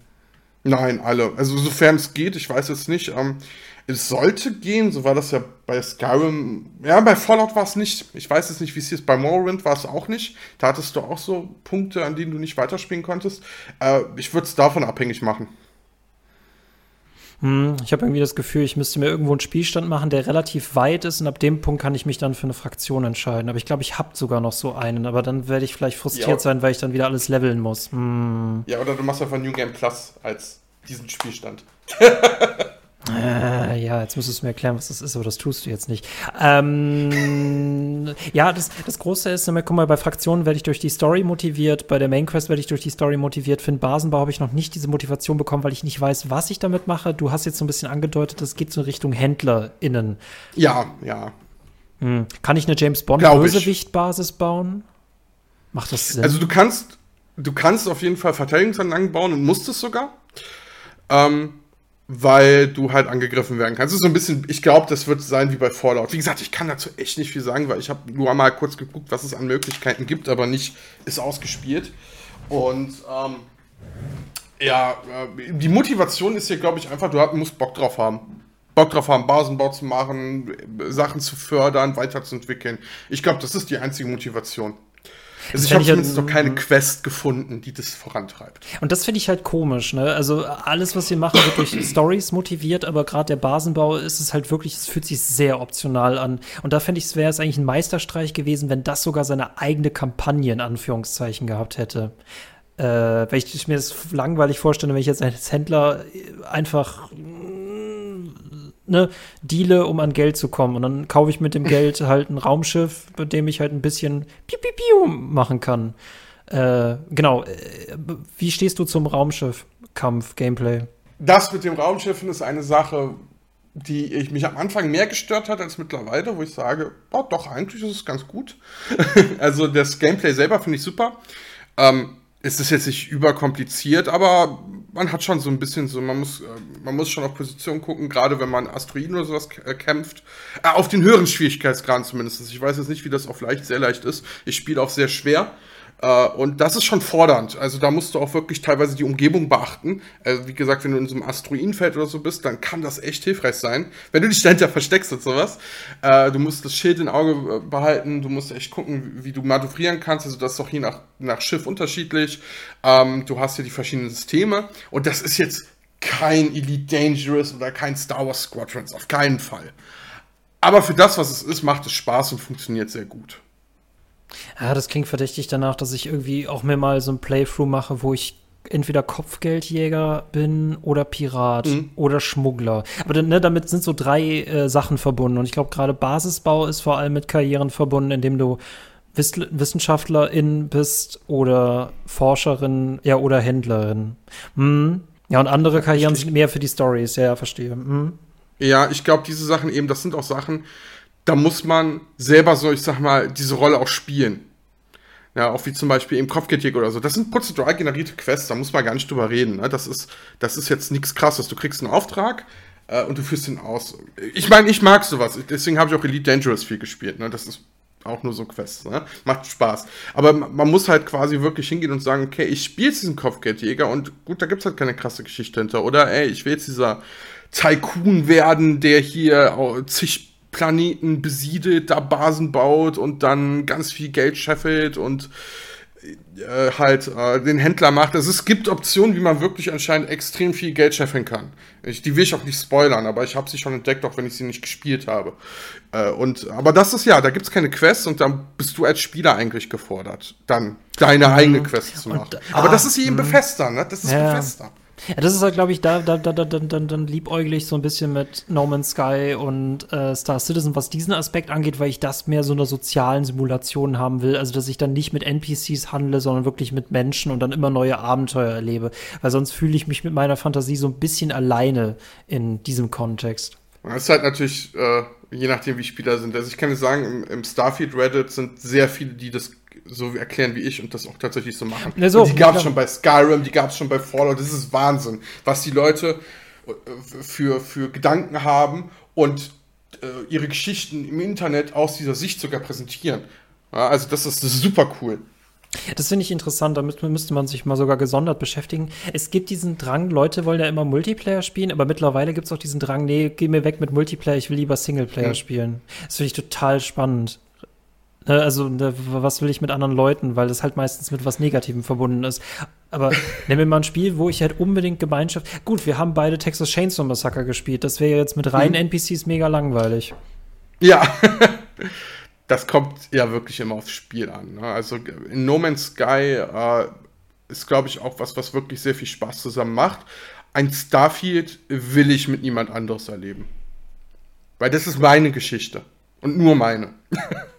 Nein, alle. Also sofern es geht, ich weiß jetzt nicht. Ähm, es sollte gehen, so war das ja bei Skyrim. Ja, bei Fallout war es nicht. Ich weiß jetzt nicht, wie es hier ist. Bei Morrowind war es auch nicht. Da hattest du auch so Punkte, an denen du nicht weiterspielen konntest. Äh, ich würde es davon abhängig machen. Hm, ich habe irgendwie das Gefühl, ich müsste mir irgendwo einen Spielstand machen, der relativ weit ist und ab dem Punkt kann ich mich dann für eine Fraktion entscheiden. Aber ich glaube, ich habe sogar noch so einen, aber dann werde ich vielleicht frustriert ja. sein, weil ich dann wieder alles leveln muss. Hm. Ja, oder du machst einfach New Game Plus als diesen Spielstand. Äh, ja, jetzt müsstest du mir erklären, was das ist, aber das tust du jetzt nicht. Ähm, ja, das, das Große ist, guck mal, bei Fraktionen werde ich durch die Story motiviert, bei der Main Quest werde ich durch die Story motiviert. Für den Basenbau habe ich noch nicht diese Motivation bekommen, weil ich nicht weiß, was ich damit mache. Du hast jetzt so ein bisschen angedeutet, das geht so in Richtung HändlerInnen. Ja, ja. Hm. Kann ich eine James Bond-Bösewicht-Basis bauen? Macht das Sinn? Also du kannst, du kannst auf jeden Fall Verteidigungsanlagen bauen und musst es sogar. Ähm, weil du halt angegriffen werden kannst. Das ist so ein bisschen, ich glaube, das wird sein wie bei Fallout. Wie gesagt, ich kann dazu echt nicht viel sagen, weil ich habe nur einmal kurz geguckt, was es an Möglichkeiten gibt, aber nicht ist ausgespielt. Und ähm, ja, äh, die Motivation ist hier, glaube ich, einfach, du musst Bock drauf haben. Bock drauf haben, Basenbau zu machen, Sachen zu fördern, weiterzuentwickeln. Ich glaube, das ist die einzige Motivation. Also ich habe zumindest noch keine Quest gefunden, die das vorantreibt. Und das finde ich halt komisch, ne? Also alles, was wir machen, wird durch Stories motiviert, aber gerade der Basenbau ist es halt wirklich, es fühlt sich sehr optional an. Und da finde ich, es wäre es eigentlich ein Meisterstreich gewesen, wenn das sogar seine eigene Kampagne in Anführungszeichen gehabt hätte. Äh, weil ich mir das langweilig vorstelle, wenn ich jetzt als Händler einfach ne, deale, um an Geld zu kommen. Und dann kaufe ich mit dem Geld halt ein Raumschiff, mit dem ich halt ein bisschen piu, piu, piu machen kann. Äh, genau. Äh, wie stehst du zum Raumschiff-Kampf-Gameplay? Das mit dem Raumschiffen ist eine Sache, die ich mich am Anfang mehr gestört hat als mittlerweile, wo ich sage, oh, doch, eigentlich ist es ganz gut. also das Gameplay selber finde ich super. Ähm, es ist jetzt nicht überkompliziert, aber man hat schon so ein bisschen so, man muss, äh, man muss schon auf Position gucken, gerade wenn man Asteroiden oder sowas äh, kämpft. Äh, auf den höheren Schwierigkeitsgraden zumindest. Ich weiß jetzt nicht, wie das auf leicht, sehr leicht ist. Ich spiele auf sehr schwer. Äh, und das ist schon fordernd. Also da musst du auch wirklich teilweise die Umgebung beachten. Also wie gesagt, wenn du in so einem Asteroidenfeld oder so bist, dann kann das echt hilfreich sein, wenn du dich dahinter versteckst und sowas. Äh, du musst das Schild im Auge äh, behalten, du musst echt gucken, wie du manövrieren kannst. Also das ist doch je nach, nach Schiff unterschiedlich. Ähm, du hast hier die verschiedenen Systeme und das ist jetzt kein Elite Dangerous oder kein Star Wars Squadrons, auf keinen Fall. Aber für das, was es ist, macht es Spaß und funktioniert sehr gut. Ja, das klingt verdächtig danach, dass ich irgendwie auch mir mal so ein Playthrough mache, wo ich entweder Kopfgeldjäger bin oder Pirat mhm. oder Schmuggler. Aber ne, damit sind so drei äh, Sachen verbunden. Und ich glaube, gerade Basisbau ist vor allem mit Karrieren verbunden, indem du Wiss Wissenschaftlerin bist oder Forscherin, ja, oder Händlerin. Mhm. Ja, und andere Karrieren sind mehr für die Stories, ja, ja verstehe. Mhm. Ja, ich glaube, diese Sachen eben, das sind auch Sachen, da muss man selber so, ich sag mal, diese Rolle auch spielen. Ja, auch wie zum Beispiel im Kopfgeldjäger oder so. Das sind prozedural generierte Quests, da muss man gar nicht drüber reden. Ne? Das, ist, das ist jetzt nichts krasses. Du kriegst einen Auftrag äh, und du führst ihn aus. Ich meine, ich mag sowas. Deswegen habe ich auch Elite Dangerous viel gespielt. Ne? Das ist auch nur so Quests. Ne? Macht Spaß. Aber man muss halt quasi wirklich hingehen und sagen, okay, ich spiele jetzt diesen Kopfgeldjäger und gut, da gibt es halt keine krasse Geschichte hinter. Oder ey, ich will jetzt dieser Tycoon werden, der hier zig Planeten besiedelt, da Basen baut und dann ganz viel Geld scheffelt und äh, halt äh, den Händler macht. Also es gibt Optionen, wie man wirklich anscheinend extrem viel Geld scheffeln kann. Ich, die will ich auch nicht spoilern, aber ich habe sie schon entdeckt, auch wenn ich sie nicht gespielt habe. Äh, und, aber das ist ja, da gibt es keine Quests und dann bist du als Spieler eigentlich gefordert, dann deine mhm. eigene Quest zu machen. Und, aber ah, das ist hier eben mhm. Befester, ne? Das ist ja. Befester. Ja, das ist halt, glaube ich, da, da, da, da, dann, dann liebäuglich so ein bisschen mit No Man's Sky und äh, Star Citizen, was diesen Aspekt angeht, weil ich das mehr so einer sozialen Simulation haben will. Also, dass ich dann nicht mit NPCs handle, sondern wirklich mit Menschen und dann immer neue Abenteuer erlebe. Weil sonst fühle ich mich mit meiner Fantasie so ein bisschen alleine in diesem Kontext. Das ist halt natürlich, äh, je nachdem, wie Spieler sind. Also, ich kann dir sagen, im, im Starfield Reddit sind sehr viele, die das so erklären wie ich und das auch tatsächlich so machen. Ja, so, die gab es schon bei Skyrim, die gab es schon bei Fallout. Das ist Wahnsinn, was die Leute äh, für, für Gedanken haben und äh, ihre Geschichten im Internet aus dieser Sicht sogar präsentieren. Ja, also das ist, das ist super cool. Das finde ich interessant, damit müsste man sich mal sogar gesondert beschäftigen. Es gibt diesen Drang, Leute wollen ja immer Multiplayer spielen, aber mittlerweile gibt es auch diesen Drang, nee, geh mir weg mit Multiplayer, ich will lieber Singleplayer mhm. spielen. Das finde ich total spannend. Ne, also, ne, was will ich mit anderen Leuten, weil das halt meistens mit was Negativem verbunden ist. Aber nehmen wir mal ein Spiel, wo ich halt unbedingt Gemeinschaft. Gut, wir haben beide Texas Chainsaw Massacre gespielt. Das wäre jetzt mit reinen hm. NPCs mega langweilig. Ja. das kommt ja wirklich immer aufs Spiel an. Ne? Also in No Man's Sky äh, ist, glaube ich, auch was, was wirklich sehr viel Spaß zusammen macht. Ein Starfield will ich mit niemand anderes erleben. Weil das ist meine Geschichte. Und nur meine.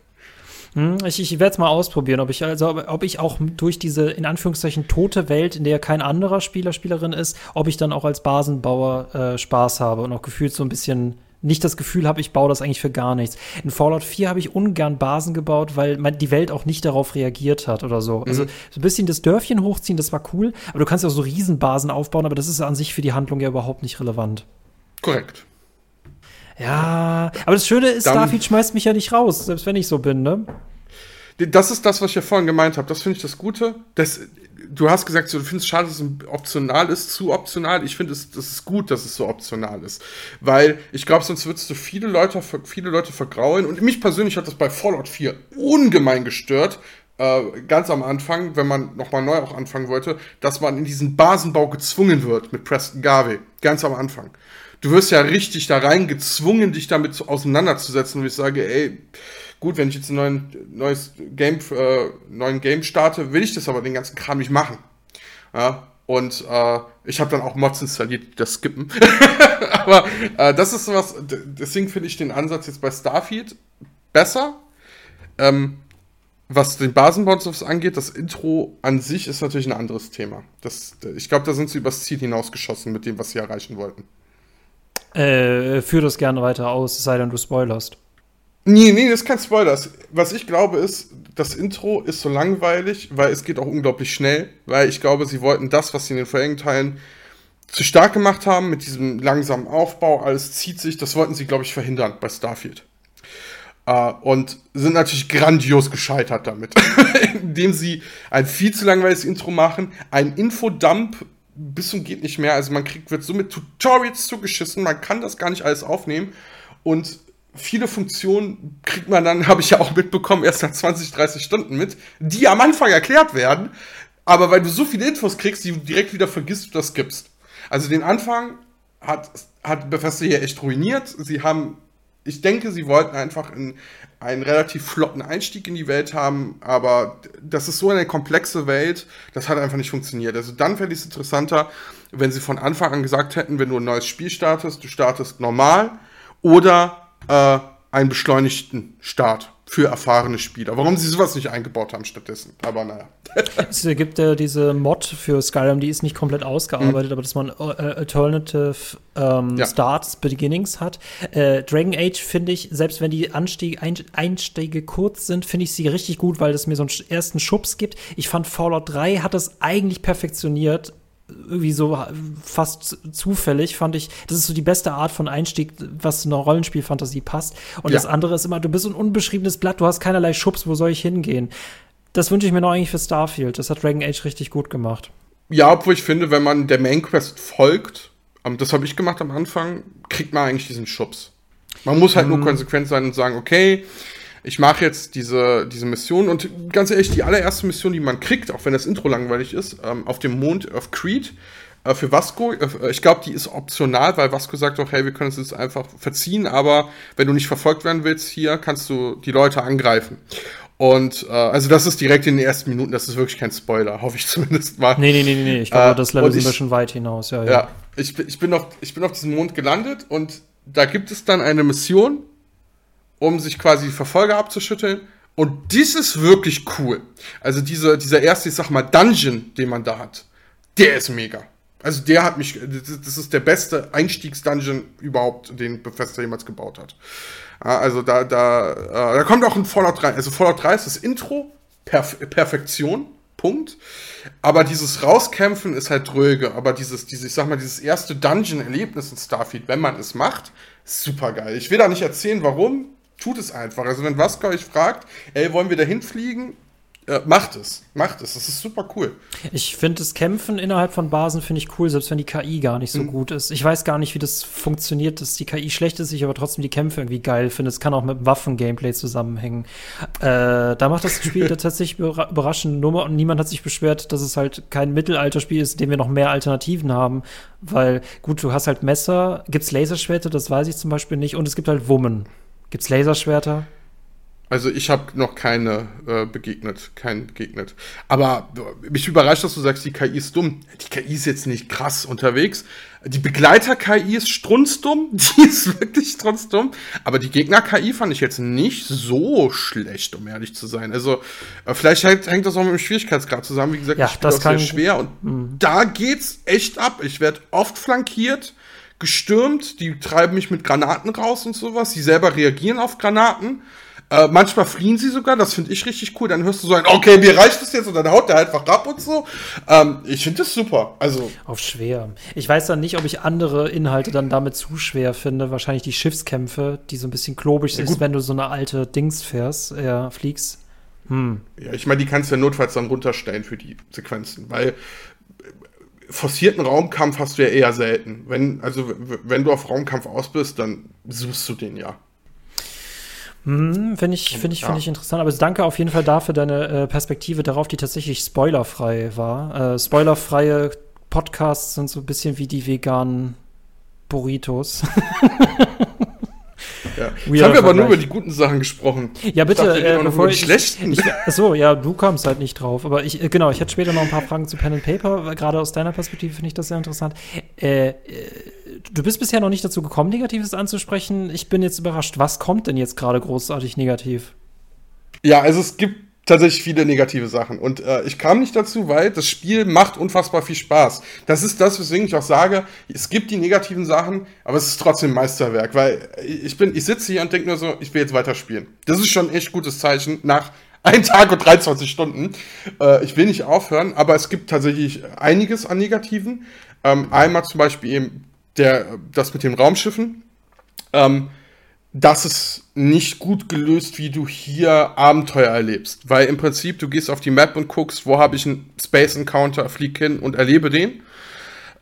Hm, ich, ich werde es mal ausprobieren, ob ich, also, ob ich auch durch diese in Anführungszeichen tote Welt, in der kein anderer Spieler, Spielerin ist, ob ich dann auch als Basenbauer äh, Spaß habe und auch gefühlt so ein bisschen nicht das Gefühl habe, ich baue das eigentlich für gar nichts. In Fallout 4 habe ich ungern Basen gebaut, weil man, die Welt auch nicht darauf reagiert hat oder so. Also, mhm. Also so ein bisschen das Dörfchen hochziehen, das war cool, aber du kannst ja auch so Riesenbasen aufbauen, aber das ist an sich für die Handlung ja überhaupt nicht relevant. Korrekt. Ja, aber das Schöne ist, Dann, Starfield schmeißt mich ja nicht raus, selbst wenn ich so bin, ne? Das ist das, was ich ja vorhin gemeint habe. Das finde ich das Gute. Das, du hast gesagt, du findest es schade, dass es optional ist, zu optional. Ich finde es, das ist gut, dass es so optional ist. Weil ich glaube, sonst würdest du viele Leute, viele Leute vergraulen. Und mich persönlich hat das bei Fallout 4 ungemein gestört, äh, ganz am Anfang, wenn man nochmal neu auch anfangen wollte, dass man in diesen Basenbau gezwungen wird mit Preston Garvey. Ganz am Anfang. Du wirst ja richtig da rein gezwungen, dich damit auseinanderzusetzen. Und ich sage, ey, gut, wenn ich jetzt ein neuen, neues Game, äh, neuen Game starte, will ich das aber den ganzen Kram nicht machen. Ja, und äh, ich habe dann auch Mods installiert, die das skippen. aber äh, das ist was, deswegen finde ich den Ansatz jetzt bei Starfield besser. Ähm, was den Basenbounce angeht, das Intro an sich ist natürlich ein anderes Thema. Das, ich glaube, da sind sie übers Ziel hinausgeschossen mit dem, was sie erreichen wollten. Äh, führ das gerne weiter aus, sei denn du spoilerst. Nee, nee, das ist kein Spoiler. Was ich glaube ist, das Intro ist so langweilig, weil es geht auch unglaublich schnell, weil ich glaube, sie wollten das, was sie in den vorherigen Teilen zu stark gemacht haben, mit diesem langsamen Aufbau, alles zieht sich, das wollten sie, glaube ich, verhindern bei Starfield. Uh, und sind natürlich grandios gescheitert damit, indem sie ein viel zu langweiliges Intro machen, ein Infodump bis zum geht nicht mehr, also man kriegt, wird so mit Tutorials zugeschissen, man kann das gar nicht alles aufnehmen. Und viele Funktionen kriegt man dann, habe ich ja auch mitbekommen, erst nach 20, 30 Stunden mit, die am Anfang erklärt werden, aber weil du so viele Infos kriegst, die du direkt wieder vergisst, du das gibst. Also den Anfang hat, hat Bethesda hier echt ruiniert. Sie haben ich denke, sie wollten einfach einen, einen relativ flotten Einstieg in die Welt haben, aber das ist so eine komplexe Welt, das hat einfach nicht funktioniert. Also dann fände ich es interessanter, wenn sie von Anfang an gesagt hätten, wenn du ein neues Spiel startest, du startest normal oder äh, einen beschleunigten Start für erfahrene Spieler. Warum sie sowas nicht eingebaut haben stattdessen. Aber naja. es gibt ja diese Mod für Skyrim, die ist nicht komplett ausgearbeitet, mhm. aber dass man äh, Alternative ähm, ja. Starts, Beginnings hat. Äh, Dragon Age finde ich, selbst wenn die Anstiege, Einstiege kurz sind, finde ich sie richtig gut, weil es mir so einen ersten Schubs gibt. Ich fand Fallout 3 hat das eigentlich perfektioniert irgendwie so fast zufällig, fand ich, das ist so die beste Art von Einstieg, was zu einer Rollenspielfantasie passt. Und ja. das andere ist immer, du bist ein unbeschriebenes Blatt, du hast keinerlei Schubs, wo soll ich hingehen? Das wünsche ich mir noch eigentlich für Starfield. Das hat Dragon Age richtig gut gemacht. Ja, obwohl ich finde, wenn man der Main Quest folgt, das habe ich gemacht am Anfang, kriegt man eigentlich diesen Schubs. Man muss halt mm. nur konsequent sein und sagen, okay, ich mache jetzt diese, diese Mission und ganz ehrlich, die allererste Mission, die man kriegt, auch wenn das Intro langweilig ist, ähm, auf dem Mond auf Creed, äh, für Vasco, äh, ich glaube, die ist optional, weil Vasco sagt auch, hey, wir können es jetzt einfach verziehen, aber wenn du nicht verfolgt werden willst, hier kannst du die Leute angreifen. Und äh, also das ist direkt in den ersten Minuten, das ist wirklich kein Spoiler, hoffe ich zumindest mal. Nee, nee, nee, nee, ich glaube, äh, das Level sind wir schon weit hinaus, ja, ja. Ja, ich, ich, bin auf, ich bin auf diesem Mond gelandet und da gibt es dann eine Mission, um sich quasi die Verfolger abzuschütteln. Und dies ist wirklich cool. Also diese, dieser erste, ich sag mal, Dungeon, den man da hat, der ist mega. Also der hat mich, das ist der beste Einstiegsdungeon überhaupt, den Bethesda jemals gebaut hat. Also da, da, äh, da kommt auch ein Fallout 3. Also Fallout 3 ist das Intro, Perf Perfektion, Punkt. Aber dieses Rauskämpfen ist halt dröge. Aber dieses, dieses, ich sag mal, dieses erste Dungeon-Erlebnis in Starfield, wenn man es macht, super geil. Ich will da nicht erzählen, warum tut es einfach. Also wenn Vasco euch fragt, ey, wollen wir da hinfliegen? Äh, macht es, macht es. Das ist super cool. Ich finde das Kämpfen innerhalb von Basen finde ich cool, selbst wenn die KI gar nicht so mhm. gut ist. Ich weiß gar nicht, wie das funktioniert, dass die KI schlecht ist, ich aber trotzdem die Kämpfe irgendwie geil finde. Es kann auch mit Waffen-Gameplay zusammenhängen. Äh, da macht das Spiel tatsächlich überraschende Nummer und niemand hat sich beschwert, dass es halt kein Mittelalterspiel ist, in dem wir noch mehr Alternativen haben. Weil, gut, du hast halt Messer, gibt's Laserschwerter, das weiß ich zum Beispiel nicht, und es gibt halt Wummen. Gibt's Laserschwerter? Also ich habe noch keine äh, begegnet, keinen begegnet. Aber mich überrascht, dass du sagst, die KI ist dumm. Die KI ist jetzt nicht krass unterwegs. Die Begleiter-KI ist strunzdumm. Die ist wirklich strunzdumm. Aber die Gegner-KI fand ich jetzt nicht so schlecht, um ehrlich zu sein. Also äh, vielleicht hängt, hängt, das auch mit dem Schwierigkeitsgrad zusammen. Wie gesagt, ja, ich das kann sehr schwer. Und mhm. da geht's echt ab. Ich werde oft flankiert gestürmt, die treiben mich mit Granaten raus und sowas, die selber reagieren auf Granaten. Äh, manchmal fliehen sie sogar, das finde ich richtig cool. Dann hörst du so ein, okay, mir reicht das jetzt und dann haut der einfach ab und so. Ähm, ich finde das super. Also. Auf schwer. Ich weiß dann nicht, ob ich andere Inhalte dann damit zu schwer finde. Wahrscheinlich die Schiffskämpfe, die so ein bisschen klobig ja, sind, wenn du so eine alte Dings fährst, ja, fliegst. Hm. Ja, ich meine, die kannst du ja notfalls dann runterstellen für die Sequenzen, weil forcierten Raumkampf hast du ja eher selten. Wenn, also, wenn du auf Raumkampf aus bist, dann suchst du den ja. Hm, Finde ich, find ich, ja. find ich interessant. Aber danke auf jeden Fall dafür deine äh, Perspektive darauf, die tatsächlich spoilerfrei war. Äh, spoilerfreie Podcasts sind so ein bisschen wie die veganen Burritos. Ja. Ich habe aber nur über die guten Sachen gesprochen. Ja, bitte, ich dachte, äh, bevor ich, schlechten. Ich, achso, ja, du kommst halt nicht drauf. Aber ich, äh, genau, ich hätte später noch ein paar Fragen zu Pen and Paper. Gerade aus deiner Perspektive finde ich das sehr interessant. Äh, äh, du bist bisher noch nicht dazu gekommen, Negatives anzusprechen. Ich bin jetzt überrascht. Was kommt denn jetzt gerade großartig negativ? Ja, also es gibt tatsächlich viele negative Sachen. Und äh, ich kam nicht dazu, weil das Spiel macht unfassbar viel Spaß. Das ist das, weswegen ich auch sage, es gibt die negativen Sachen, aber es ist trotzdem Meisterwerk, weil ich bin, ich sitze hier und denke nur so, ich will jetzt weiterspielen. Das ist schon ein echt gutes Zeichen nach ein Tag und 23 Stunden. Äh, ich will nicht aufhören, aber es gibt tatsächlich einiges an Negativen. Ähm, einmal zum Beispiel eben der, das mit den Raumschiffen. Ähm, das ist nicht gut gelöst, wie du hier Abenteuer erlebst. Weil im Prinzip, du gehst auf die Map und guckst, wo habe ich einen Space Encounter, flieg hin und erlebe den.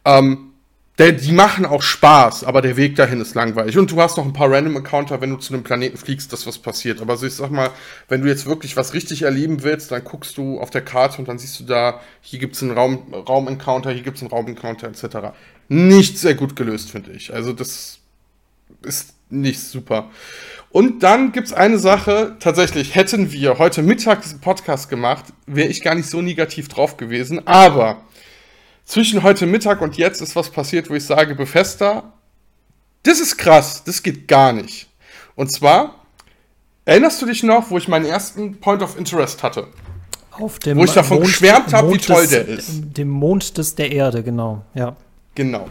Ähm, der, die machen auch Spaß, aber der Weg dahin ist langweilig. Und du hast noch ein paar Random Encounter, wenn du zu einem Planeten fliegst, dass was passiert. Aber ich sag mal, wenn du jetzt wirklich was richtig erleben willst, dann guckst du auf der Karte und dann siehst du da, hier gibt's einen Raum, Raum-Encounter, hier gibt's einen Raum-Encounter, etc. Nicht sehr gut gelöst, finde ich. Also das ist nicht super. Und dann gibt es eine Sache, tatsächlich hätten wir heute Mittag diesen Podcast gemacht, wäre ich gar nicht so negativ drauf gewesen, aber zwischen heute Mittag und jetzt ist was passiert, wo ich sage, Befester, das ist krass, das geht gar nicht. Und zwar, erinnerst du dich noch, wo ich meinen ersten Point of Interest hatte? Auf dem wo ich davon Mond, geschwärmt habe, wie toll des, der ist. Dem Mond des der Erde, genau, ja. Genau.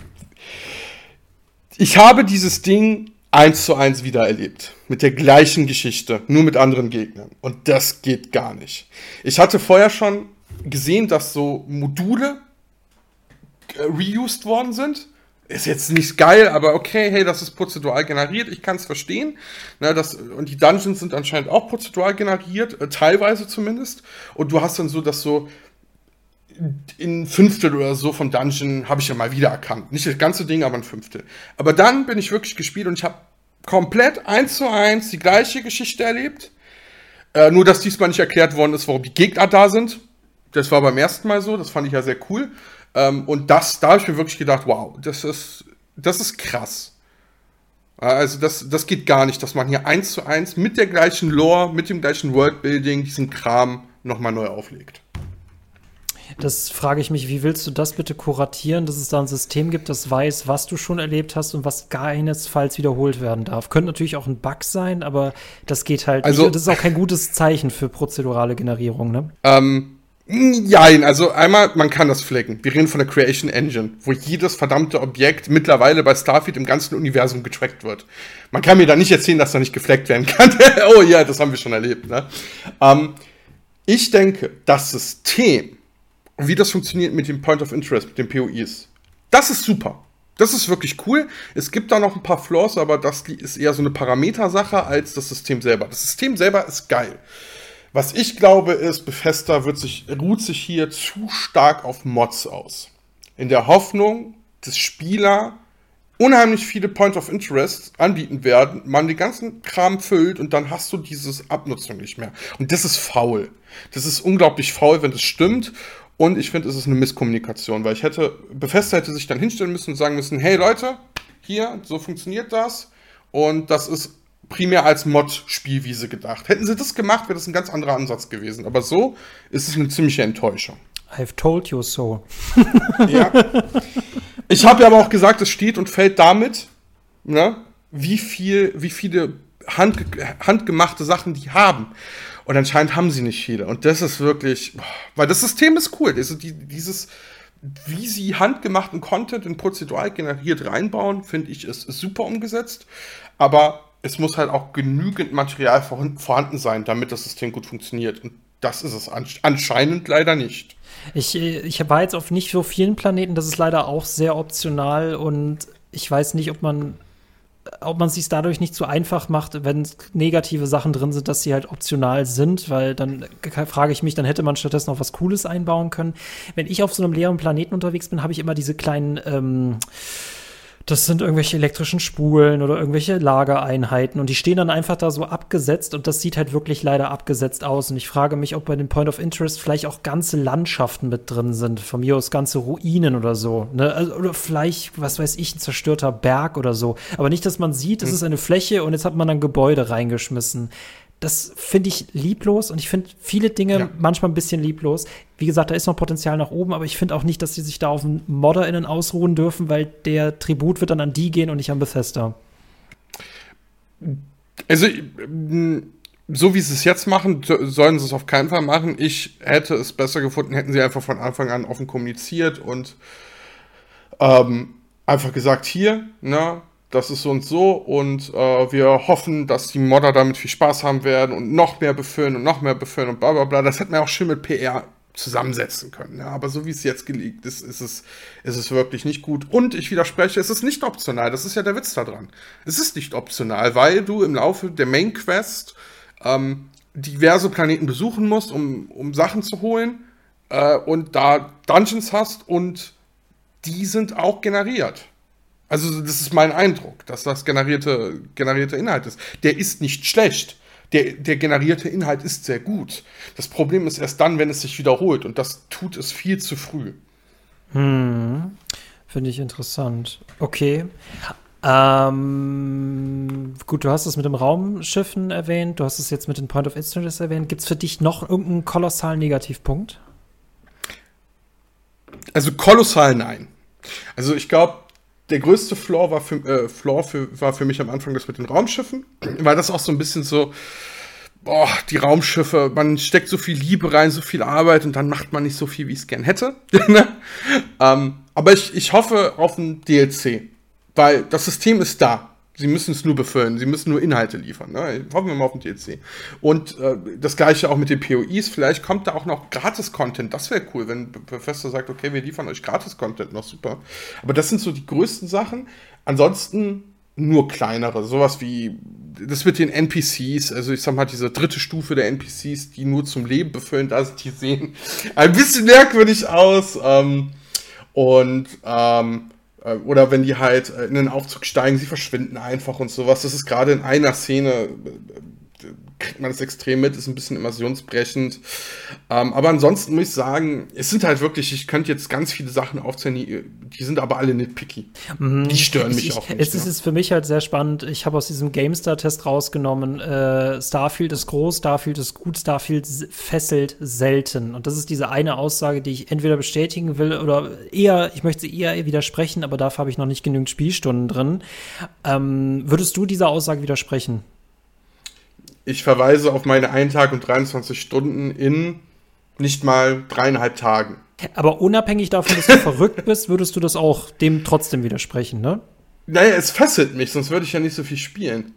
Ich habe dieses Ding eins zu eins wieder erlebt. Mit der gleichen Geschichte, nur mit anderen Gegnern. Und das geht gar nicht. Ich hatte vorher schon gesehen, dass so Module äh, reused worden sind. Ist jetzt nicht geil, aber okay, hey, das ist prozedural generiert, ich kann es verstehen. Na, das, und die Dungeons sind anscheinend auch prozedural generiert, äh, teilweise zumindest. Und du hast dann so, dass so in Fünftel oder so vom Dungeon habe ich ja mal wieder erkannt. Nicht das ganze Ding, aber ein Fünftel. Aber dann bin ich wirklich gespielt und ich habe komplett eins zu eins die gleiche Geschichte erlebt. Äh, nur, dass diesmal nicht erklärt worden ist, warum die Gegner da sind. Das war beim ersten Mal so, das fand ich ja sehr cool. Ähm, und das, da habe ich mir wirklich gedacht, wow, das ist, das ist krass. Also das, das geht gar nicht, dass man hier eins zu eins mit der gleichen Lore, mit dem gleichen Worldbuilding diesen Kram nochmal neu auflegt. Das frage ich mich, wie willst du das bitte kuratieren, dass es da ein System gibt, das weiß, was du schon erlebt hast und was keinesfalls wiederholt werden darf? Könnte natürlich auch ein Bug sein, aber das geht halt also, nicht. Das ist auch kein gutes Zeichen für prozedurale Generierung, ne? Ähm. Nein, also einmal, man kann das flecken. Wir reden von der Creation Engine, wo jedes verdammte Objekt mittlerweile bei Starfield im ganzen Universum getrackt wird. Man kann mir da nicht erzählen, dass da nicht gefleckt werden kann. oh ja, das haben wir schon erlebt. Ne? Ähm, ich denke, das System wie das funktioniert mit dem Point of Interest, mit den POIs. Das ist super. Das ist wirklich cool. Es gibt da noch ein paar Flaws, aber das ist eher so eine Parametersache als das System selber. Das System selber ist geil. Was ich glaube ist, Bethesda wird sich, ruht sich hier zu stark auf Mods aus. In der Hoffnung, dass Spieler unheimlich viele Point of Interest anbieten werden, man den ganzen Kram füllt und dann hast du dieses Abnutzung nicht mehr. Und das ist faul. Das ist unglaublich faul, wenn das stimmt. Und ich finde, es ist eine Misskommunikation, weil ich hätte, Bethesda hätte sich dann hinstellen müssen und sagen müssen, hey Leute, hier, so funktioniert das. Und das ist primär als Mod-Spielwiese gedacht. Hätten sie das gemacht, wäre das ein ganz anderer Ansatz gewesen. Aber so ist es eine ziemliche Enttäuschung. I've told you so. ja. Ich habe ja aber auch gesagt, es steht und fällt damit, ne, wie viel, wie viele hand, handgemachte Sachen die haben. Und anscheinend haben sie nicht viele. Und das ist wirklich, weil das System ist cool. Also die, dieses, wie sie handgemachten Content in prozedural generiert reinbauen, finde ich, ist, ist super umgesetzt. Aber es muss halt auch genügend Material vorhanden sein, damit das System gut funktioniert. Und das ist es anscheinend leider nicht. Ich, ich war jetzt auf nicht so vielen Planeten, das ist leider auch sehr optional und ich weiß nicht, ob man ob man es sich dadurch nicht zu einfach macht, wenn negative Sachen drin sind, dass sie halt optional sind, weil dann frage ich mich, dann hätte man stattdessen noch was Cooles einbauen können. Wenn ich auf so einem leeren Planeten unterwegs bin, habe ich immer diese kleinen ähm, das sind irgendwelche elektrischen Spulen oder irgendwelche Lagereinheiten und die stehen dann einfach da so abgesetzt und das sieht halt wirklich leider abgesetzt aus. Und ich frage mich, ob bei den Point of Interest vielleicht auch ganze Landschaften mit drin sind, von mir aus ganze Ruinen oder so. Ne? Also, oder vielleicht, was weiß ich, ein zerstörter Berg oder so. Aber nicht, dass man sieht, es hm. ist eine Fläche und jetzt hat man dann Gebäude reingeschmissen das finde ich lieblos und ich finde viele Dinge ja. manchmal ein bisschen lieblos. Wie gesagt, da ist noch Potenzial nach oben, aber ich finde auch nicht, dass sie sich da auf den ModderInnen ausruhen dürfen, weil der Tribut wird dann an die gehen und nicht an Bethesda. Also, so wie sie es jetzt machen, sollen sie es auf keinen Fall machen. Ich hätte es besser gefunden, hätten sie einfach von Anfang an offen kommuniziert und ähm, einfach gesagt, hier, ne, das ist so und so und äh, wir hoffen, dass die Modder damit viel Spaß haben werden und noch mehr befüllen und noch mehr befüllen und bla bla bla. Das hätten wir auch schön mit PR zusammensetzen können. Ja. Aber so wie es jetzt gelegt ist, ist es, ist es wirklich nicht gut. Und ich widerspreche, es ist nicht optional. Das ist ja der Witz daran. Es ist nicht optional, weil du im Laufe der Main Quest ähm, diverse Planeten besuchen musst, um, um Sachen zu holen äh, und da Dungeons hast und die sind auch generiert. Also das ist mein Eindruck, dass das generierte, generierte Inhalt ist. Der ist nicht schlecht. Der, der generierte Inhalt ist sehr gut. Das Problem ist erst dann, wenn es sich wiederholt. Und das tut es viel zu früh. Hm. Finde ich interessant. Okay. Ähm, gut, du hast es mit dem Raumschiffen erwähnt, du hast es jetzt mit den Point of Interest erwähnt. Gibt es für dich noch irgendeinen kolossalen Negativpunkt? Also kolossal nein. Also ich glaube, der größte Flaw war für, äh, Flaw für, war für mich am Anfang das mit den Raumschiffen, weil das auch so ein bisschen so, boah, die Raumschiffe, man steckt so viel Liebe rein, so viel Arbeit und dann macht man nicht so viel, wie ich es gern hätte. Ne? ähm, aber ich, ich hoffe auf ein DLC, weil das System ist da. Sie müssen es nur befüllen, sie müssen nur Inhalte liefern. Ne? Hoffen wir mal auf den DLC. Und äh, das gleiche auch mit den POIs. Vielleicht kommt da auch noch Gratis-Content. Das wäre cool, wenn Bethesda sagt, okay, wir liefern euch Gratis-Content noch super. Aber das sind so die größten Sachen. Ansonsten nur kleinere. Sowas wie das mit den NPCs. Also ich sag mal, diese dritte Stufe der NPCs, die nur zum Leben befüllen, da die sehen ein bisschen merkwürdig aus. Ähm, und ähm, äh, oder wenn die halt äh, in den Aufzug steigen, sie verschwinden einfach und sowas. Das ist gerade in einer Szene, äh, kriegt man das extrem mit, ist ein bisschen immersionsbrechend. Ähm, aber ansonsten muss ich sagen, es sind halt wirklich, ich könnte jetzt ganz viele Sachen aufzählen, die, die sind aber alle nitpicky. Mhm. Die stören mich ich, auch nicht. Es ist, ist für mich halt sehr spannend. Ich habe aus diesem GameStar-Test rausgenommen, äh, Starfield ist groß, Starfield ist gut, Starfield fesselt selten. Und das ist diese eine Aussage, die ich entweder bestätigen will oder eher, ich möchte sie eher widersprechen, aber dafür habe ich noch nicht genügend Spielstunden drin. Ähm, würdest du dieser Aussage widersprechen? Ich verweise auf meine 1 Tag und 23 Stunden in nicht mal dreieinhalb Tagen. Aber unabhängig davon, dass du verrückt bist, würdest du das auch dem trotzdem widersprechen, ne? Naja, es fesselt mich, sonst würde ich ja nicht so viel spielen.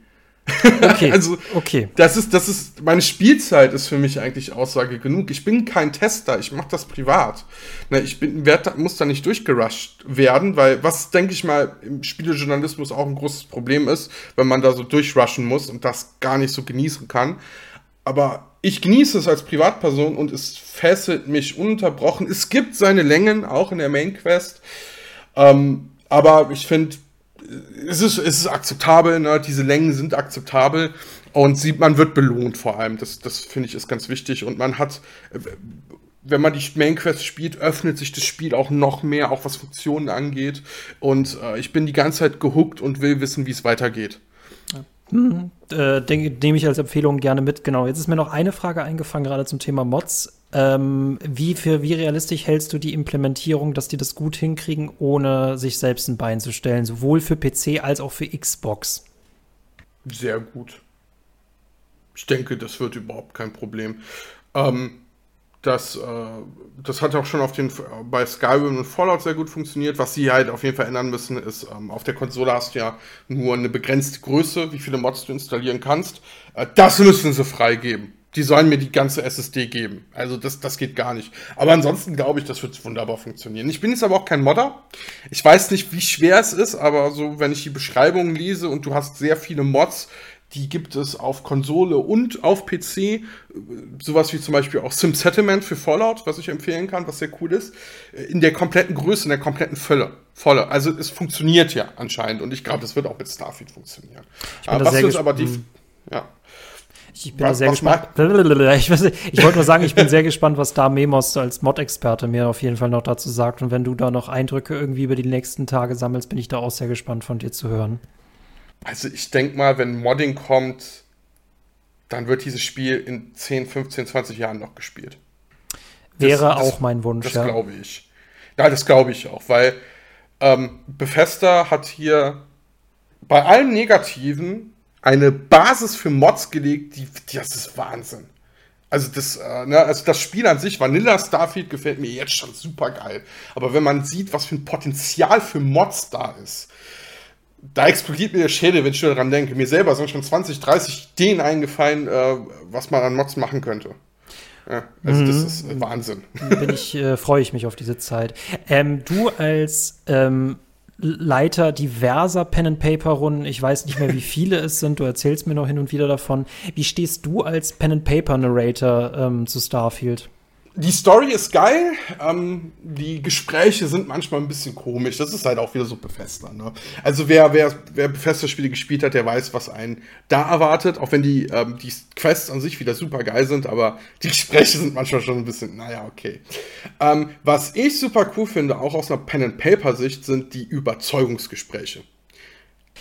Okay. also, okay. Das ist, das ist, meine Spielzeit ist für mich eigentlich Aussage genug. Ich bin kein Tester, ich mache das privat. Na, ich bin, werd, muss da nicht durchgerusht werden, weil was, denke ich mal, im Spielejournalismus auch ein großes Problem ist, wenn man da so durchrushen muss und das gar nicht so genießen kann. Aber ich genieße es als Privatperson und es fesselt mich ununterbrochen. Es gibt seine Längen, auch in der Main Quest. Ähm, aber ich finde, es ist, es ist akzeptabel, ne? diese Längen sind akzeptabel und sie, man wird belohnt vor allem. Das, das finde ich ist ganz wichtig und man hat, wenn man die Main Quest spielt, öffnet sich das Spiel auch noch mehr, auch was Funktionen angeht und äh, ich bin die ganze Zeit gehuckt und will wissen, wie es weitergeht. Hm, äh, nehme ich als Empfehlung gerne mit. Genau. Jetzt ist mir noch eine Frage eingefangen, gerade zum Thema Mods. Ähm, wie, für wie realistisch hältst du die Implementierung, dass die das gut hinkriegen, ohne sich selbst ein Bein zu stellen, sowohl für PC als auch für Xbox? Sehr gut. Ich denke, das wird überhaupt kein Problem. Ähm, Das, äh, das hat auch schon auf den, bei Skyrim und Fallout sehr gut funktioniert. Was sie halt auf jeden Fall ändern müssen, ist, ähm, auf der Konsole hast du ja nur eine begrenzte Größe, wie viele Mods du installieren kannst. Äh, das müssen sie freigeben. Die sollen mir die ganze SSD geben. Also das, das geht gar nicht. Aber ansonsten glaube ich, das wird wunderbar funktionieren. Ich bin jetzt aber auch kein Modder. Ich weiß nicht, wie schwer es ist, aber so, wenn ich die Beschreibungen lese und du hast sehr viele Mods, die gibt es auf Konsole und auf PC. Sowas wie zum Beispiel auch Sim Settlement für Fallout, was ich empfehlen kann, was sehr cool ist. In der kompletten Größe, in der kompletten Fülle. Volle. Also es funktioniert ja anscheinend und ich glaube, das wird auch mit Starfield funktionieren. Ich bin äh, was jetzt aber die. Hm. Ja. Ich bin was, sehr gespannt. Ich, ich wollte nur sagen, ich bin sehr gespannt, was da Memos als Mod-Experte mir auf jeden Fall noch dazu sagt. Und wenn du da noch Eindrücke irgendwie über die nächsten Tage sammelst, bin ich da auch sehr gespannt von dir zu hören. Also ich denke mal, wenn Modding kommt, dann wird dieses Spiel in 10, 15, 20 Jahren noch gespielt. Wäre das, auch mein Wunsch. Das ja. glaube ich. Ja, das glaube ich auch, weil ähm, Bethesda hat hier bei allem Negativen eine Basis für Mods gelegt, die, die das ist Wahnsinn. Also das, äh, ne, also das Spiel an sich, Vanilla Starfield, gefällt mir jetzt schon super geil. Aber wenn man sieht, was für ein Potenzial für Mods da ist, da explodiert mir der Schädel, wenn ich nur daran denke. Mir selber sind schon 20, 30 Ideen eingefallen, äh, was man an Mods machen könnte. Ja, also mhm. das ist Wahnsinn. Bin ich, äh, freue ich mich auf diese Zeit. Ähm, du als ähm, Leiter diverser Pen-and-Paper-Runden, ich weiß nicht mehr, wie viele es sind, du erzählst mir noch hin und wieder davon. Wie stehst du als Pen-and-Paper-Narrator ähm, zu Starfield? Die Story ist geil, ähm, die Gespräche sind manchmal ein bisschen komisch. Das ist halt auch wieder so Befester. Ne? Also wer, wer, wer Befester-Spiele gespielt hat, der weiß, was einen da erwartet. Auch wenn die, ähm, die Quests an sich wieder super geil sind, aber die Gespräche sind manchmal schon ein bisschen, naja, okay. Ähm, was ich super cool finde, auch aus einer Pen-and-Paper-Sicht, sind die Überzeugungsgespräche.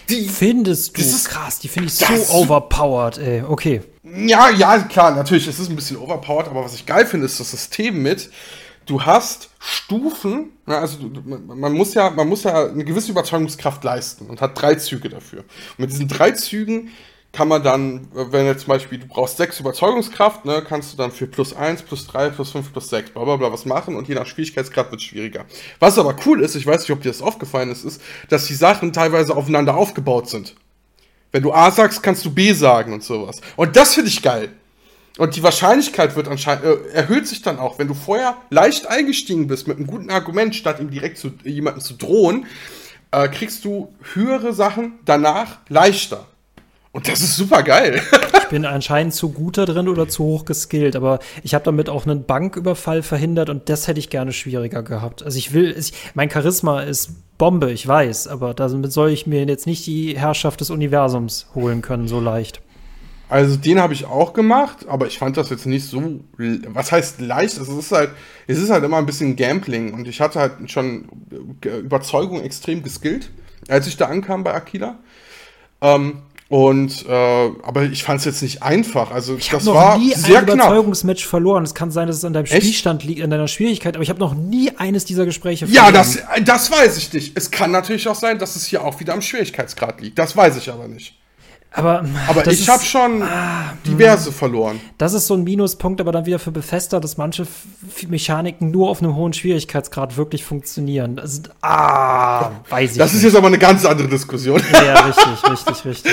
Die findest du das ist, krass, die finde ich so overpowered, ey. Okay. Ja, ja, klar, natürlich, es ist ein bisschen overpowered, aber was ich geil finde, ist das System mit, du hast Stufen, also man muss ja, man muss ja eine gewisse Überzeugungskraft leisten und hat drei Züge dafür. Und mit diesen drei Zügen kann man dann, wenn jetzt zum Beispiel du brauchst sechs Überzeugungskraft, ne, kannst du dann für plus eins, plus drei, plus fünf, plus sechs, bla bla bla was machen und je nach Schwierigkeitsgrad wird es schwieriger. Was aber cool ist, ich weiß nicht, ob dir das aufgefallen ist, ist, dass die Sachen teilweise aufeinander aufgebaut sind. Wenn du A sagst, kannst du B sagen und sowas. Und das finde ich geil. Und die Wahrscheinlichkeit wird anscheinend äh, erhöht sich dann auch, wenn du vorher leicht eingestiegen bist mit einem guten Argument, statt ihm direkt zu jemandem zu drohen, äh, kriegst du höhere Sachen danach leichter. Und das ist super geil. ich bin anscheinend zu gut da drin oder zu hoch geskillt, aber ich habe damit auch einen Banküberfall verhindert und das hätte ich gerne schwieriger gehabt. Also ich will, ich, mein Charisma ist Bombe, ich weiß, aber damit soll ich mir jetzt nicht die Herrschaft des Universums holen können, so leicht. Also den habe ich auch gemacht, aber ich fand das jetzt nicht so. Was heißt leicht? Also es ist halt, es ist halt immer ein bisschen Gambling und ich hatte halt schon Überzeugung extrem geskillt, als ich da ankam bei Aquila. Ähm, und äh, aber ich fand es jetzt nicht einfach. Also ich das noch war nie sehr ein knapp. Überzeugungsmatch verloren. Es kann sein, dass es an deinem Echt? Spielstand liegt, an deiner Schwierigkeit. Aber ich habe noch nie eines dieser Gespräche verloren. Ja, das, das weiß ich nicht. Es kann natürlich auch sein, dass es hier auch wieder am Schwierigkeitsgrad liegt. Das weiß ich aber nicht. Aber, aber ich habe schon ah, diverse verloren. Das ist so ein Minuspunkt, aber dann wieder für Befester, dass manche Mechaniken nur auf einem hohen Schwierigkeitsgrad wirklich funktionieren. Das ist, ah, weiß ich Das nicht. ist jetzt aber eine ganz andere Diskussion. Ja, richtig, richtig, richtig.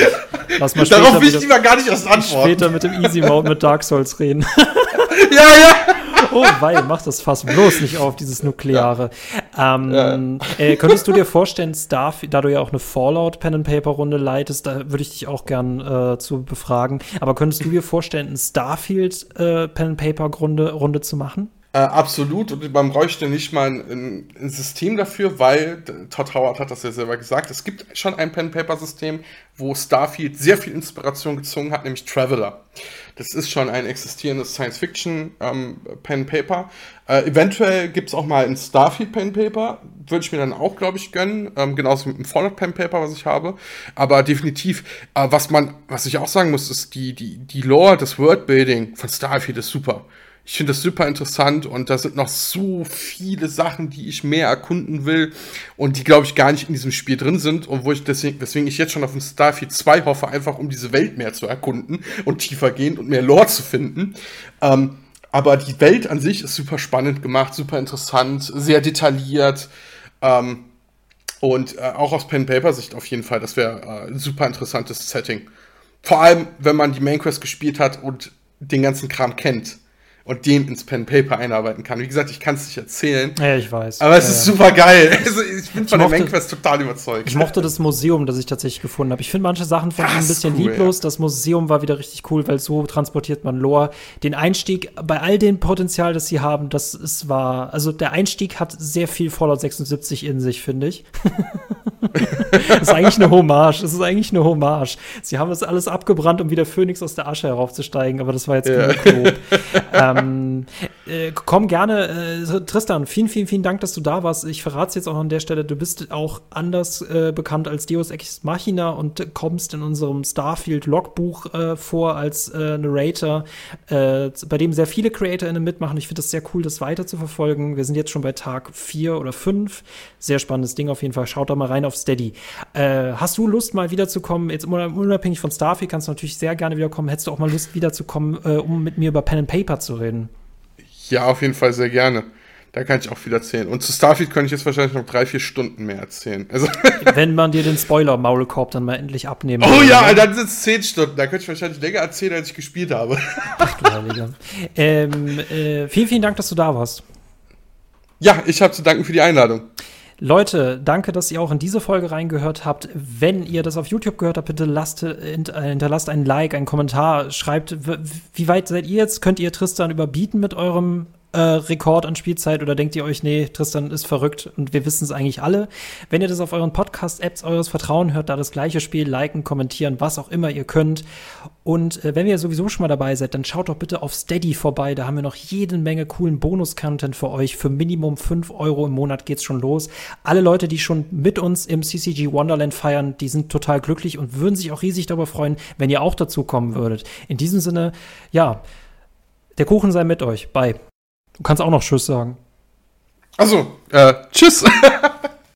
Lass mal Darauf will ich lieber gar nicht erst antworten. Später mit dem Easy Mode mit Dark Souls reden. ja, ja. Oh, weil, mach das fast bloß nicht auf, dieses Nukleare. Ja. Ähm, ja. Äh, könntest du dir vorstellen, Starfield, da du ja auch eine Fallout Pen and Paper Runde leitest, da würde ich dich auch gern äh, zu befragen. Aber könntest du dir vorstellen, eine Starfield äh, Pen and Paper Runde, Runde zu machen? Äh, absolut, und man bräuchte nicht mal ein, ein, System dafür, weil Todd Howard hat das ja selber gesagt, es gibt schon ein Pen-Paper-System, wo Starfield sehr viel Inspiration gezogen hat, nämlich Traveler. Das ist schon ein existierendes Science-Fiction-Pen-Paper. Ähm, äh, eventuell gibt es auch mal ein Starfield-Pen-Paper, würde ich mir dann auch, glaube ich, gönnen, ähm, genauso mit dem Fallout-Pen-Paper, was ich habe. Aber definitiv, äh, was man, was ich auch sagen muss, ist die, die, die Lore, das Worldbuilding von Starfield ist super. Ich finde das super interessant und da sind noch so viele Sachen, die ich mehr erkunden will und die, glaube ich, gar nicht in diesem Spiel drin sind und wo ich deswegen, deswegen ich jetzt schon auf ein Starfield 2 hoffe, einfach um diese Welt mehr zu erkunden und tiefer gehen und mehr Lore zu finden. Ähm, Aber die Welt an sich ist super spannend gemacht, super interessant, sehr detailliert. Ähm, und äh, auch aus Pen-Paper-Sicht auf jeden Fall, das wäre äh, ein super interessantes Setting. Vor allem, wenn man die Main Quest gespielt hat und den ganzen Kram kennt und den ins Pen Paper einarbeiten kann. Wie gesagt, ich kann es nicht erzählen. Ja, ich weiß. Aber es ja, ist super geil. Also, ich bin von mochte, der Mainquest total überzeugt. Ich mochte das Museum, das ich tatsächlich gefunden habe. Ich finde manche Sachen von ihm ein bisschen cool, lieblos. Ja. Das Museum war wieder richtig cool, weil so transportiert man Lore. Den Einstieg, bei all dem Potenzial, das sie haben, das ist war, also der Einstieg hat sehr viel Fallout 76 in sich, finde ich. das ist eigentlich eine Hommage. Das ist eigentlich eine Hommage. Sie haben das alles abgebrannt, um wieder Phoenix aus der Asche heraufzusteigen, aber das war jetzt genug Lob. ähm, äh, komm gerne, äh, Tristan, vielen, vielen, vielen Dank, dass du da warst. Ich verrate es jetzt auch an der Stelle, du bist auch anders äh, bekannt als Deus Ex Machina und kommst in unserem Starfield-Logbuch äh, vor als äh, Narrator, äh, bei dem sehr viele CreatorInnen mitmachen. Ich finde es sehr cool, das weiter zu verfolgen. Wir sind jetzt schon bei Tag 4 oder 5. Sehr spannendes Ding auf jeden Fall. Schaut da mal rein auf Steady. hast du Lust, mal wiederzukommen? Jetzt unabhängig von Starfield kannst du natürlich sehr gerne wiederkommen. Hättest du auch mal Lust, wiederzukommen, um mit mir über Pen and Paper zu reden? Ja, auf jeden Fall sehr gerne. Da kann ich auch viel erzählen. Und zu Starfield könnte ich jetzt wahrscheinlich noch drei, vier Stunden mehr erzählen. Also Wenn man dir den Spoiler-Maulkorb dann mal endlich abnehmen Oh ja, oder? dann sind es zehn Stunden. Da könnte ich wahrscheinlich länger erzählen, als ich gespielt habe. Ach du Heiliger. ähm, äh, vielen, vielen Dank, dass du da warst. Ja, ich habe zu danken für die Einladung. Leute, danke, dass ihr auch in diese Folge reingehört habt. Wenn ihr das auf YouTube gehört habt, bitte lasst, hinterlasst ein Like, einen Kommentar, schreibt, wie weit seid ihr jetzt? Könnt ihr Tristan überbieten mit eurem äh, Rekord an Spielzeit oder denkt ihr euch, nee, Tristan ist verrückt und wir wissen es eigentlich alle? Wenn ihr das auf euren Podcast-Apps eures Vertrauen hört, da das gleiche Spiel, liken, kommentieren, was auch immer ihr könnt. Und äh, wenn ihr sowieso schon mal dabei seid, dann schaut doch bitte auf Steady vorbei. Da haben wir noch jede Menge coolen Bonus-Content für euch. Für Minimum 5 Euro im Monat geht's schon los. Alle Leute, die schon mit uns im CCG Wonderland feiern, die sind total glücklich und würden sich auch riesig darüber freuen, wenn ihr auch dazu kommen würdet. In diesem Sinne, ja, der Kuchen sei mit euch. Bye. Du kannst auch noch Tschüss sagen. Achso, äh, Tschüss.